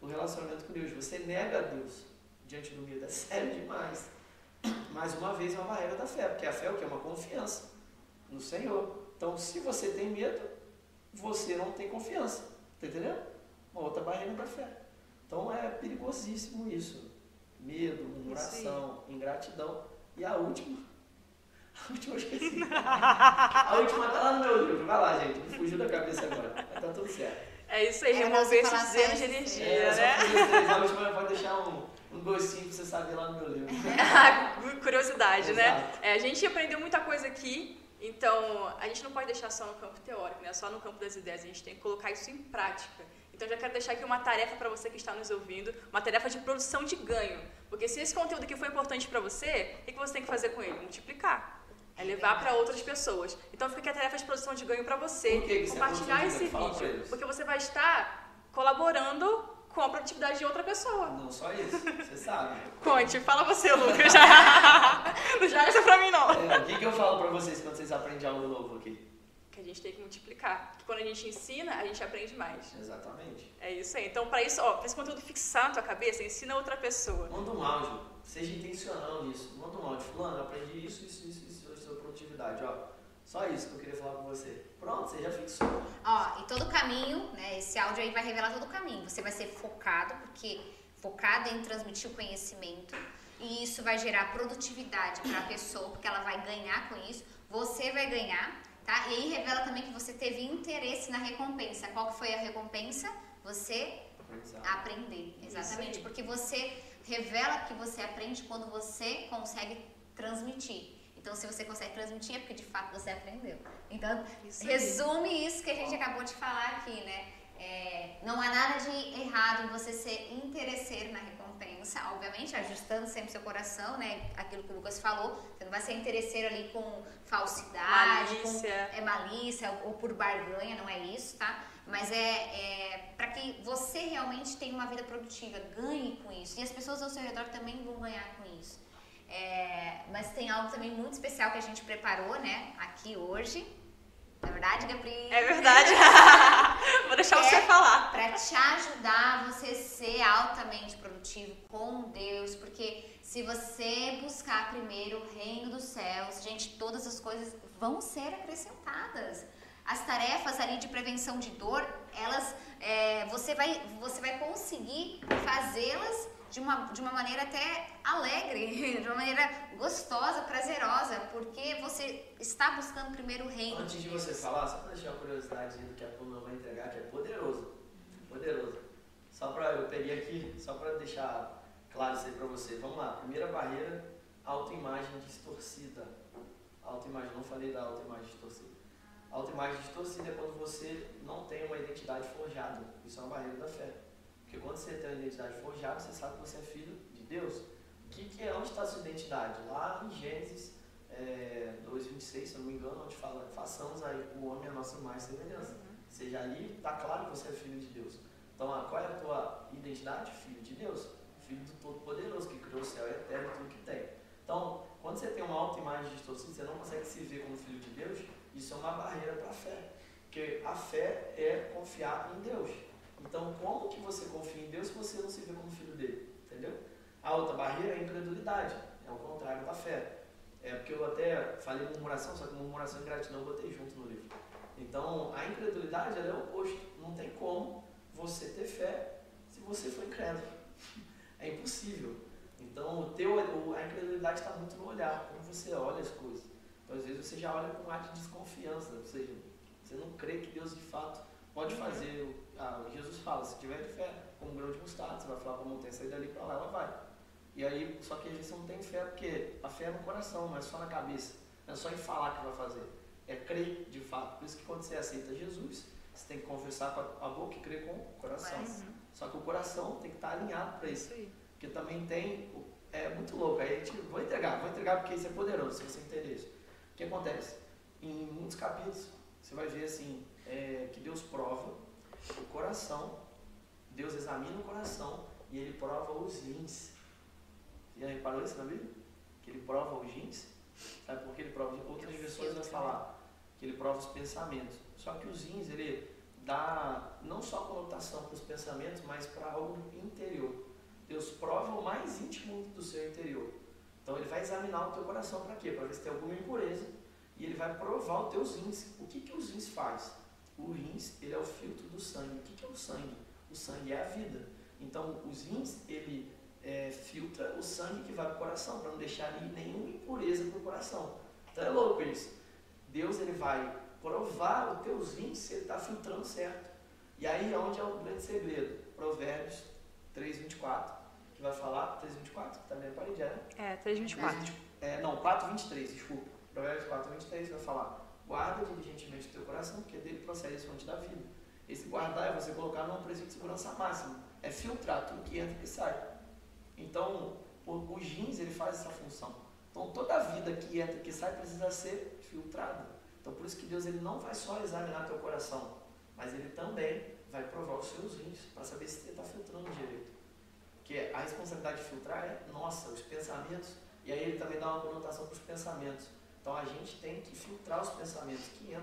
o relacionamento com Deus. Você nega a Deus diante do medo. É sério demais. Mais uma vez é uma barreira da fé, porque a fé é o que? É uma confiança no Senhor. Então, se você tem medo, você não tem confiança. Está entendendo? Uma outra barreira da fé. Então é perigosíssimo isso. Medo, murmuração, ingratidão. E a última, a última eu esqueci. a última está lá no meu livro. Vai lá, gente. Me fugiu da cabeça agora. Mas tá tudo certo. É isso aí, remover esses zeros de energia, é, né? A última pode deixar um, um gostinho pra você saber lá no meu livro. Curiosidade, né? É, a gente aprendeu muita coisa aqui, então a gente não pode deixar só no campo teórico, né? Só no campo das ideias, a gente tem que colocar isso em prática. Então já quero deixar aqui uma tarefa para você que está nos ouvindo, uma tarefa de produção de ganho. Porque se esse conteúdo aqui foi importante para você, o que você tem que fazer com ele? Multiplicar. É levar para outras pessoas. Então fica aqui a tarefa de produção de ganho para você. Que que compartilhar esse vídeo. Porque você vai estar colaborando com a produtividade de outra pessoa. Não só isso, você sabe. Conte, fala você, Lucas. não joga isso pra mim, não. É, o que, que eu falo pra vocês quando vocês aprendem algo novo aqui? Que a gente tem que multiplicar. Que quando a gente ensina, a gente aprende mais. Exatamente. É isso aí. Então, pra isso, ó, pra esse conteúdo fixar na tua cabeça, ensina outra pessoa. Manda um áudio. Seja intencional nisso. Manda um áudio. Fulano, aprendi isso, isso, isso, ó. Só isso que eu queria falar com você. Pronto, você já fixou. Ó, e todo o caminho, né? Esse áudio aí vai revelar todo o caminho. Você vai ser focado, porque focado em transmitir o conhecimento. E isso vai gerar produtividade para a pessoa, porque ela vai ganhar com isso. Você vai ganhar, tá? E aí revela também que você teve interesse na recompensa. Qual que foi a recompensa? Você aprender. Exatamente. Porque você revela que você aprende quando você consegue transmitir. Então, se você consegue transmitir, é porque de fato você aprendeu. Então, isso resume isso que a gente acabou de falar aqui, né? É, não há nada de errado em você ser interesseiro na recompensa, obviamente, ajustando sempre seu coração, né? Aquilo que o Lucas falou, você não vai ser interesseiro ali com falsidade, malícia. com é, malícia ou, por barganha, não é isso, tá? Mas é, é para que você realmente tenha uma vida produtiva, ganhe com isso. E as pessoas ao seu redor também vão ganhar com isso. É, mas tem algo também muito especial que a gente preparou, né, aqui hoje. Na é verdade, Gabriel? É verdade. Vou deixar é você falar. Para te ajudar a você ser altamente produtivo com Deus, porque se você buscar primeiro o reino dos céus, gente, todas as coisas vão ser acrescentadas. As tarefas ali de prevenção de dor, elas, é, você vai, você vai conseguir fazê-las de uma, de uma maneira até alegre, de uma maneira gostosa, prazerosa, porque você está buscando primeiro o reino. Antes de você falar, só para deixar uma curiosidade do que a Puma vai entregar, que é poderoso. Poderoso. Só para eu peguei aqui, só para deixar claro isso aí para você. Vamos lá. Primeira barreira, autoimagem distorcida. Autoimagem, não falei da autoimagem distorcida. Autoimagem distorcida é quando você não tem uma identidade forjada. Isso é uma barreira da fé. Porque quando você tem a identidade forjada, você sabe que você é filho de Deus. O que, que é, onde está a sua identidade? Lá em Gênesis é, 2,26, se eu não me engano, onde fala, façamos aí o homem a nossa mais semelhança. Uhum. Ou seja, ali está claro que você é filho de Deus. Então, qual é a tua identidade? Filho de Deus. Filho do Todo-Poderoso, que criou o céu e a terra e tudo que tem. Então, quando você tem uma autoimagem distorcida, você não consegue se ver como filho de Deus, isso é uma barreira para a fé. Porque a fé é confiar em Deus. Então, como que você confia em Deus se você não se vê como filho dele? Entendeu? A outra barreira é a incredulidade, é o contrário da fé. É porque eu até falei murmuração, só que murmuração e gratidão eu botei junto no livro. Então, a incredulidade é o oposto. Não tem como você ter fé se você for incrédulo. É impossível. Então, o teu, a incredulidade está muito no olhar, como você olha as coisas. Então, às vezes, você já olha com um ar de desconfiança, ou seja, você não crê que Deus de fato pode uhum. fazer. Ah, Jesus fala: se tiver de fé, como um grão de mostarda, você vai falar para a montanha sair dali para lá, ela vai. E aí, só que a gente não tem fé, porque a fé é no coração, não é só na cabeça. Não é só em falar que vai fazer. É crer de fato. Por isso que quando você aceita Jesus, você tem que confessar com a boca e crer com o coração. Uhum. Só que o coração tem que estar alinhado para isso. isso porque também tem. É muito louco. Aí a gente. Vou entregar, vou entregar porque isso é poderoso, se você entender isso. O que acontece? Em muitos capítulos, você vai ver assim, é, que Deus prova o coração, Deus examina o coração e ele prova os rins. Você já reparou isso na Bíblia? Que ele prova os rins? Sabe por que ele prova? Outras versões vai falar que ele prova os pensamentos. Só que os rins, ele dá não só conotação para os pensamentos, mas para algo interior. Deus prova o mais íntimo do seu interior. Então ele vai examinar o teu coração para quê? Para ver se tem alguma impureza. E ele vai provar os teus rins. O que, que os rins faz? O rins, ele é o filtro do sangue. O que, é o sangue? O sangue é a vida. Então, os rins, ele é, filtra o sangue que vai para o coração, para não deixar ali nenhuma impureza para o coração. Então é louco isso. Deus, ele vai provar os teus rins se ele está filtrando certo. E aí é onde é o grande segredo. Provérbios 3, 24, que vai falar, 3, 24, que tá na parede, é? É, 3, 24. É, não, 4, 23, desculpa. Provérbios 4, 23 vai falar Guarda diligentemente o teu coração, porque dele procede a fonte da vida. Esse guardar é você colocar num presídio de segurança máxima. É filtrar tudo que entra e que sai. Então, o, jeans ele faz essa função. Então, toda a vida que entra e que sai precisa ser filtrada. Então, por isso que Deus ele não vai só examinar teu coração, mas ele também vai provar os seus rins para saber se você está filtrando direito. Porque a responsabilidade de filtrar é nossa, os pensamentos, e aí ele também dá uma conotação para os pensamentos. Então a gente tem que filtrar os pensamentos que entram,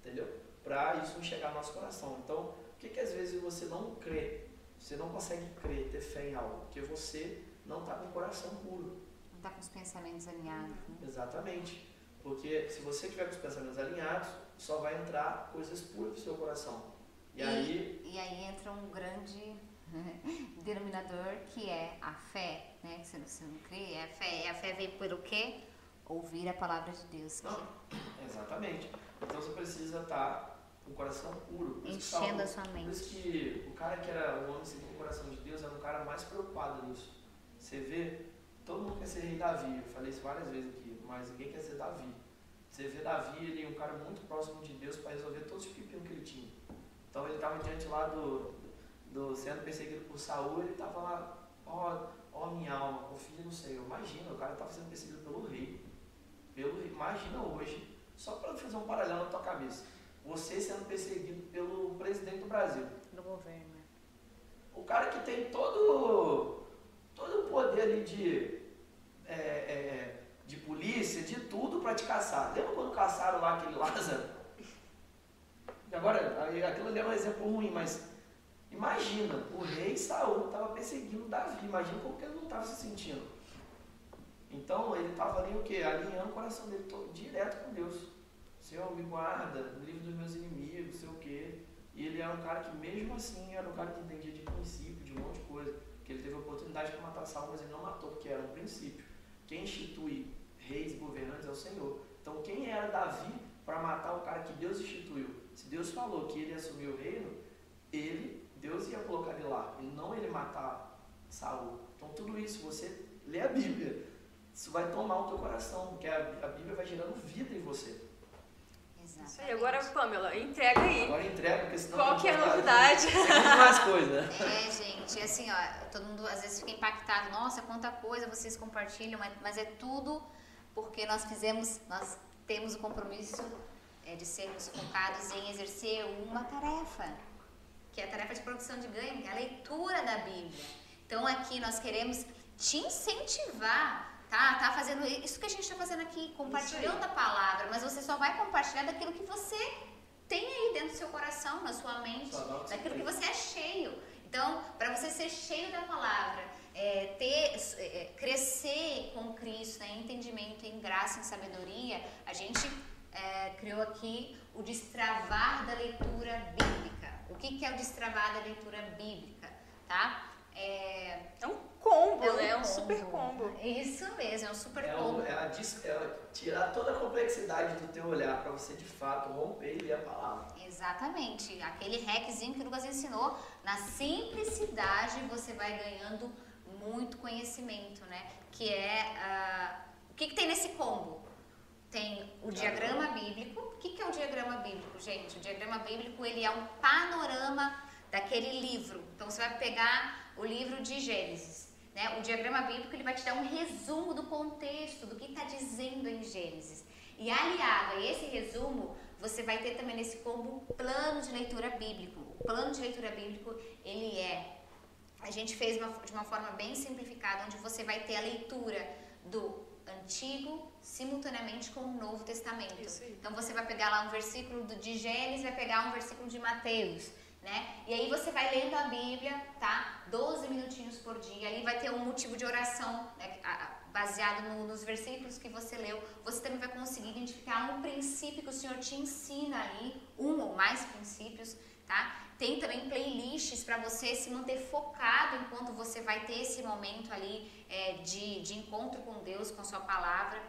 entendeu? Para isso não chegar no nosso coração. Então, por que, que às vezes você não crê? Você não consegue crer, ter fé em algo? Porque você não está com o coração puro. Não está com os pensamentos alinhados. Né? Exatamente. Porque se você tiver com os pensamentos alinhados, só vai entrar coisas puras do seu coração. E, e aí, e aí entra um grande denominador que é a fé, né? Que você não crê, é a fé. A fé veio pelo quê? Ouvir a palavra de Deus. Não, exatamente. Então você precisa estar com o coração puro. Enchendo a sua mente. Por isso que o cara que era o homem segundo o coração de Deus era o cara mais preocupado nisso. Você vê, todo mundo quer ser rei Davi. Eu falei isso várias vezes aqui, mas ninguém quer ser Davi. Você vê Davi, ele é um cara muito próximo de Deus para resolver todos os pepinos que ele tinha. Então ele estava diante lá do, do sendo perseguido por Saul, ele estava lá, ó, ó minha alma, confia no Senhor. Imagina, o cara estava sendo perseguido pelo rei pelo, imagina hoje, só para fazer um paralelo na tua cabeça, você sendo perseguido pelo presidente do Brasil. Do governo. O cara que tem todo, todo o poder ali de, é, é, de polícia, de tudo para te caçar. Lembra quando caçaram lá aquele Lázaro? E agora, aquilo ali é um exemplo ruim, mas imagina, o rei Saul estava perseguindo Davi, imagina como que ele não estava se sentindo. Então ele estava ali o quê? Alinhando o coração dele todo, direto com Deus. Senhor, me guarda, livre dos meus inimigos, sei o quê. E ele era um cara que mesmo assim era um cara que entendia de princípio, de um monte de coisa. Que ele teve a oportunidade de matar Saul, mas ele não matou, porque era um princípio. Quem institui reis e governantes é o Senhor. Então quem era Davi para matar o cara que Deus instituiu? Se Deus falou que ele assumiu o reino, ele, Deus ia colocar ele lá, e não ele matar Saul. Então tudo isso, você lê a Bíblia, isso vai tomar o teu coração, porque a, a Bíblia vai gerando vida em você. Exatamente. Isso aí, agora, Pamela, entrega aí. Agora entrega, porque senão. Qual que é a novidade? Mais coisa, né? É, gente, assim, ó, todo mundo às vezes fica impactado. Nossa, quanta coisa vocês compartilham, mas é tudo porque nós fizemos, nós temos o compromisso é, de sermos focados em exercer uma tarefa, que é a tarefa de produção de ganho, que é a leitura da Bíblia. Então aqui nós queremos te incentivar tá? Tá fazendo isso que a gente está fazendo aqui, compartilhando a palavra, mas você só vai compartilhar daquilo que você tem aí dentro do seu coração, na sua mente, daquilo que você é cheio. Então, para você ser cheio da palavra, é, ter, é, crescer com Cristo, né, em entendimento, em graça, em sabedoria, a gente é, criou aqui o destravar da leitura bíblica. O que, que é o destravar da leitura bíblica, tá? É, é um combo, é um né? É um super combo. Isso mesmo, é um super é combo. Um, ela, diz, ela tirar toda a complexidade do teu olhar para você de fato romper e ler a palavra. Exatamente. Aquele hackzinho que o Lucas ensinou, na simplicidade você vai ganhando muito conhecimento, né? Que é uh, o que, que tem nesse combo? Tem o diagrama bíblico. O que, que é o diagrama bíblico, gente? O diagrama bíblico ele é um panorama daquele livro. Então você vai pegar o livro de Gênesis. Né? O diagrama bíblico ele vai te dar um resumo do contexto, do que está dizendo em Gênesis. E aliado a esse resumo, você vai ter também nesse combo plano de leitura bíblico. O plano de leitura bíblico, ele é, a gente fez uma, de uma forma bem simplificada, onde você vai ter a leitura do Antigo simultaneamente com o Novo Testamento. Então você vai pegar lá um versículo de Gênesis, vai pegar um versículo de Mateus né? E aí você vai lendo a Bíblia, tá? 12 minutinhos por dia. Ali vai ter um motivo de oração, né? baseado no, nos versículos que você leu. Você também vai conseguir identificar um princípio que o Senhor te ensina ali, um ou mais princípios, tá? Tem também playlists para você se manter focado enquanto você vai ter esse momento ali é, de, de encontro com Deus, com a sua palavra,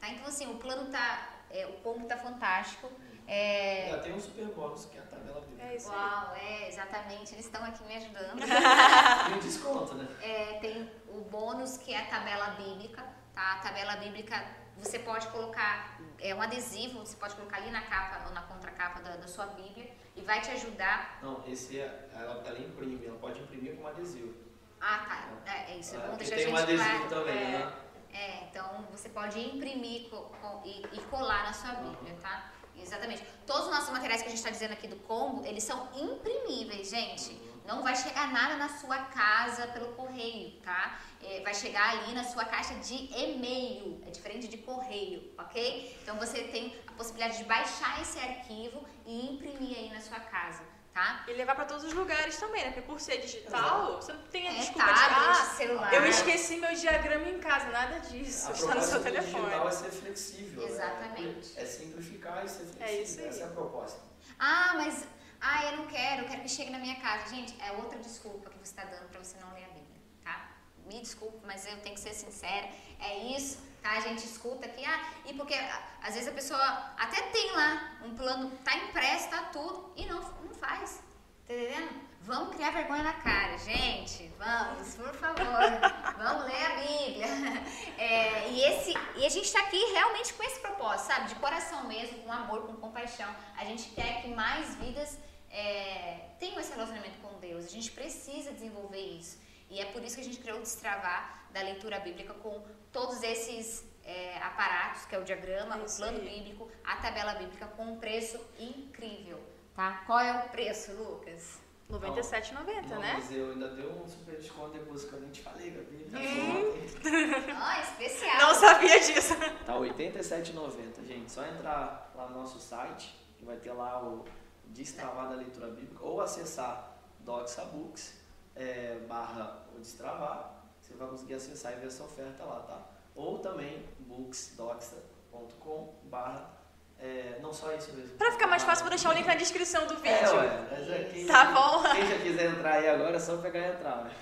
tá? Então assim, o plano tá, é, o combo tá fantástico. É... Já tem um super bônus que é bíblica. É isso Uau, é, exatamente. Eles estão aqui me ajudando. tem desconto, né? É, tem o bônus que é a tabela bíblica, tá? A tabela bíblica você pode colocar, é um adesivo, você pode colocar ali na capa ou na contracapa da, da sua Bíblia e vai te ajudar. Não, esse é, ela, ela imprime, ela pode imprimir com adesivo. Ah, tá. É, é isso. É bom deixar tem a gente um adesivo claro. também, é, né? É, então você pode imprimir co, co, e, e, colar na sua Bíblia, tá? Exatamente. Todos os nossos materiais que a gente está dizendo aqui do combo, eles são imprimíveis, gente. Não vai chegar nada na sua casa pelo correio, tá? É, vai chegar ali na sua caixa de e-mail. É diferente de correio, ok? Então você tem a possibilidade de baixar esse arquivo e imprimir aí na sua casa tá? E levar para todos os lugares também, né? Porque por ser digital, você não tem a é, desculpa tablet, de ah, celular. eu esqueci meu diagrama em casa, nada disso, a está no seu telefone. digital é ser flexível. Né? Exatamente. É, é simplificar e ser flexível. É isso aí. Essa é a proposta. Ah, mas ah, eu não quero, eu quero que chegue na minha casa. Gente, é outra desculpa que você está dando para você não ler a Bíblia, tá? Me desculpe, mas eu tenho que ser sincera. É isso, tá? A gente escuta aqui, ah, e porque às vezes a pessoa até tem lá um plano, tá impresso, tá tudo, e não, não faz. Tá entendendo? Vamos criar vergonha na cara, gente. Vamos, por favor. Vamos ler a Bíblia. É, e, esse, e a gente está aqui realmente com esse propósito, sabe? De coração mesmo, com amor, com compaixão. A gente quer que mais vidas é, tenham esse relacionamento com Deus. A gente precisa desenvolver isso. E é por isso que a gente criou o Destravar da leitura bíblica com todos esses é, aparatos, que é o diagrama, o plano bíblico, a tabela bíblica, com um preço incrível. Tá? Qual é o preço, Lucas? R$ 97,90, né? Mas eu ainda deu um super desconto depois que eu nem te falei, Gabi. Hum. Ah, especial. Não sabia disso. Tá R$ 87,90, gente. Só entrar lá no nosso site, que vai ter lá o Destravar da Leitura Bíblica, ou acessar Doxabooks, é, barra o Destravar, você vai conseguir acessar e ver essa oferta lá, tá? Ou também booksdoxa.com barra é, não só isso mesmo. Pra ficar mais fácil, vou deixar o link na descrição do vídeo. É, ué, mas é quem, tá bom? Quem já quiser entrar aí agora, é só pegar e entrar. Né?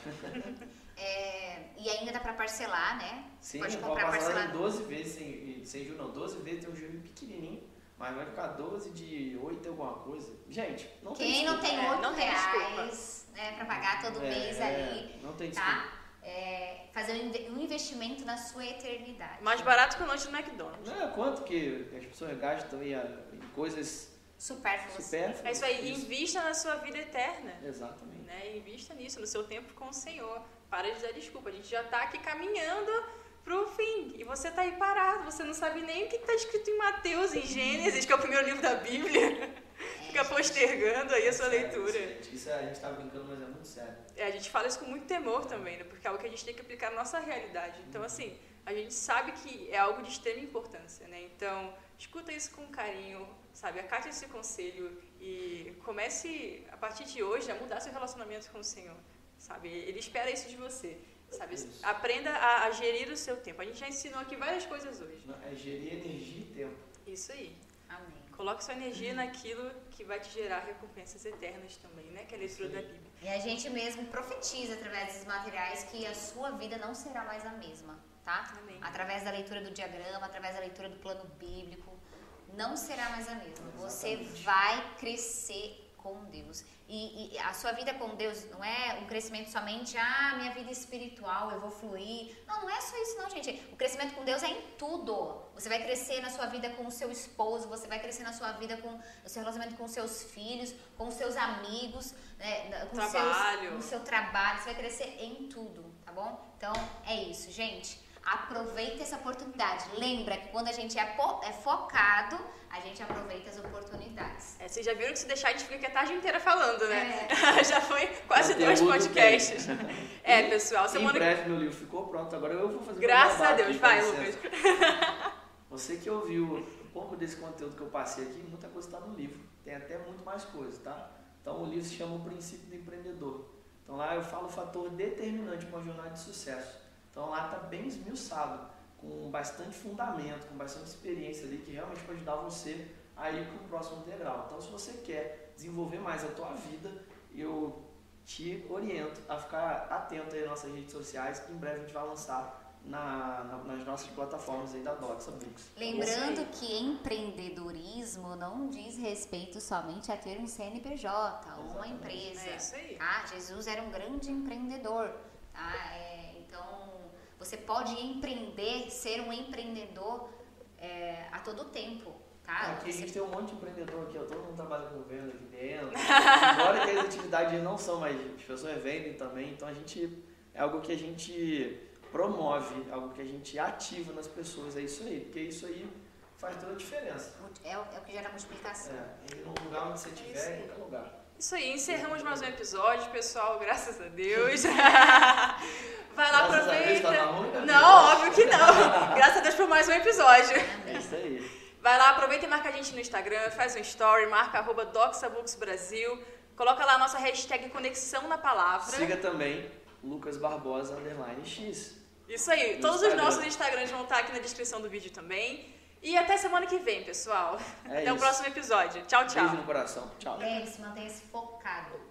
É, e ainda dá pra parcelar, né? Sim, pode comprar parcelar em 12 vezes, sem, sem juros não. 12 vezes tem um juros pequenininho, mas vai ficar 12 de 8 alguma coisa. Gente, não Quem tem Quem não tem 8 é, reais né, pra pagar todo é, mês ali, não tem tá? É, fazer um investimento na sua eternidade. Mais barato que o lanche do McDonald's. Não, quanto que as pessoas gastam em coisas supérfluas. supérfluas. É isso aí, isso. invista na sua vida eterna. Exatamente. Né? Invista nisso, no seu tempo com o Senhor. Para de dar desculpa. A gente já está aqui caminhando para o fim. E você está aí parado. Você não sabe nem o que está escrito em Mateus, em Gênesis, que é o primeiro livro da Bíblia. É, Fica postergando aí a sua sério, leitura. Isso, isso, a gente está brincando, mas é muito sério. É, a gente fala isso com muito temor também, né? Porque é algo que a gente tem que aplicar na nossa realidade. Então, uhum. assim, a gente sabe que é algo de extrema importância, né? Então, escuta isso com carinho, sabe? Acate esse conselho e comece, a partir de hoje, a mudar seu relacionamento com o Senhor, sabe? Ele espera isso de você, sabe? Isso. Aprenda a, a, gerir o seu tempo. A gente já ensinou aqui várias coisas hoje. Não, é gerir energia e tempo. Isso aí. Amém. Coloque sua energia naquilo que vai te gerar recompensas eternas também, né? Que é a leitura da Bíblia. E a gente mesmo profetiza através desses materiais que a sua vida não será mais a mesma, tá? Amém. Através da leitura do diagrama, através da leitura do plano bíblico, não será mais a mesma. Você Exatamente. vai crescer com Deus. E, e a sua vida com Deus não é um crescimento somente, ah, minha vida espiritual, eu vou fluir. Não, não é só isso não, gente. O crescimento com Deus é em tudo. Você vai crescer na sua vida com o seu esposo, você vai crescer na sua vida com o seu relacionamento com seus filhos, com os seus amigos, né, com Trabalho. seus, no seu trabalho, você vai crescer em tudo, tá bom? Então, é isso, gente. Aproveita essa oportunidade. Lembra que quando a gente é, é focado, a gente aproveita as oportunidades. É, vocês já viram que se deixar a gente fica a tarde inteira falando, né? É. já foi quase dois podcasts. É, pessoal, Em semana que breve meu livro ficou pronto, agora eu vou fazer Graças a aqui, Deus, vai. Lucas. Você que ouviu um pouco desse conteúdo que eu passei aqui, muita coisa está no livro. Tem até muito mais coisa, tá? Então o livro se chama O Princípio do Empreendedor. Então lá eu falo o fator determinante para uma jornada de sucesso. Então lá está bem esmiuçado, com bastante fundamento, com bastante experiência ali, que realmente pode ajudar você a ir para o próximo degrau. Então se você quer desenvolver mais a tua vida, eu te oriento a ficar atento aí nas nossas redes sociais, que em breve a gente vai lançar na- na- nas nossas plataformas aí da Doxa Books. Lembrando que empreendedorismo não diz respeito somente a ter um CNPJ ou uma empresa. É isso aí. Tá? Jesus era um grande empreendedor. Tá? É, então, você pode empreender, ser um empreendedor é, a todo tempo. Tá? Aqui a Você- gente tem um monte de empreendedor aqui, ó, todo mundo trabalha com venda aqui dentro. Embora que as atividades não são mais, as pessoas vendem também, então a gente é algo que a gente promove, algo que a gente ativa nas pessoas, é isso aí, porque isso aí faz toda a diferença. é, o- é o que gera multiplicação. É, e no lugar onde você estiver, aí. em qualquer lugar. Isso aí, encerramos mais um episódio, pessoal, graças a Deus. Vai lá, Graças a Deus, tá aproveita. mão, né? Não, óbvio que não. Graças a Deus por mais um episódio. É isso aí. Vai lá, aproveita e marca a gente no Instagram, faz um story, marca arroba coloca lá a nossa hashtag Conexão na Palavra. Siga também Lucas Barbosa X. Isso aí, No todos os Instagram. nossos Instagrams vão estar aqui na descrição do vídeo também. E até semana que vem, pessoal. É até o isso. próximo episódio. Tchau, tchau. Beijo no coração. Tchau. Lembre-se, mantenha-se focado.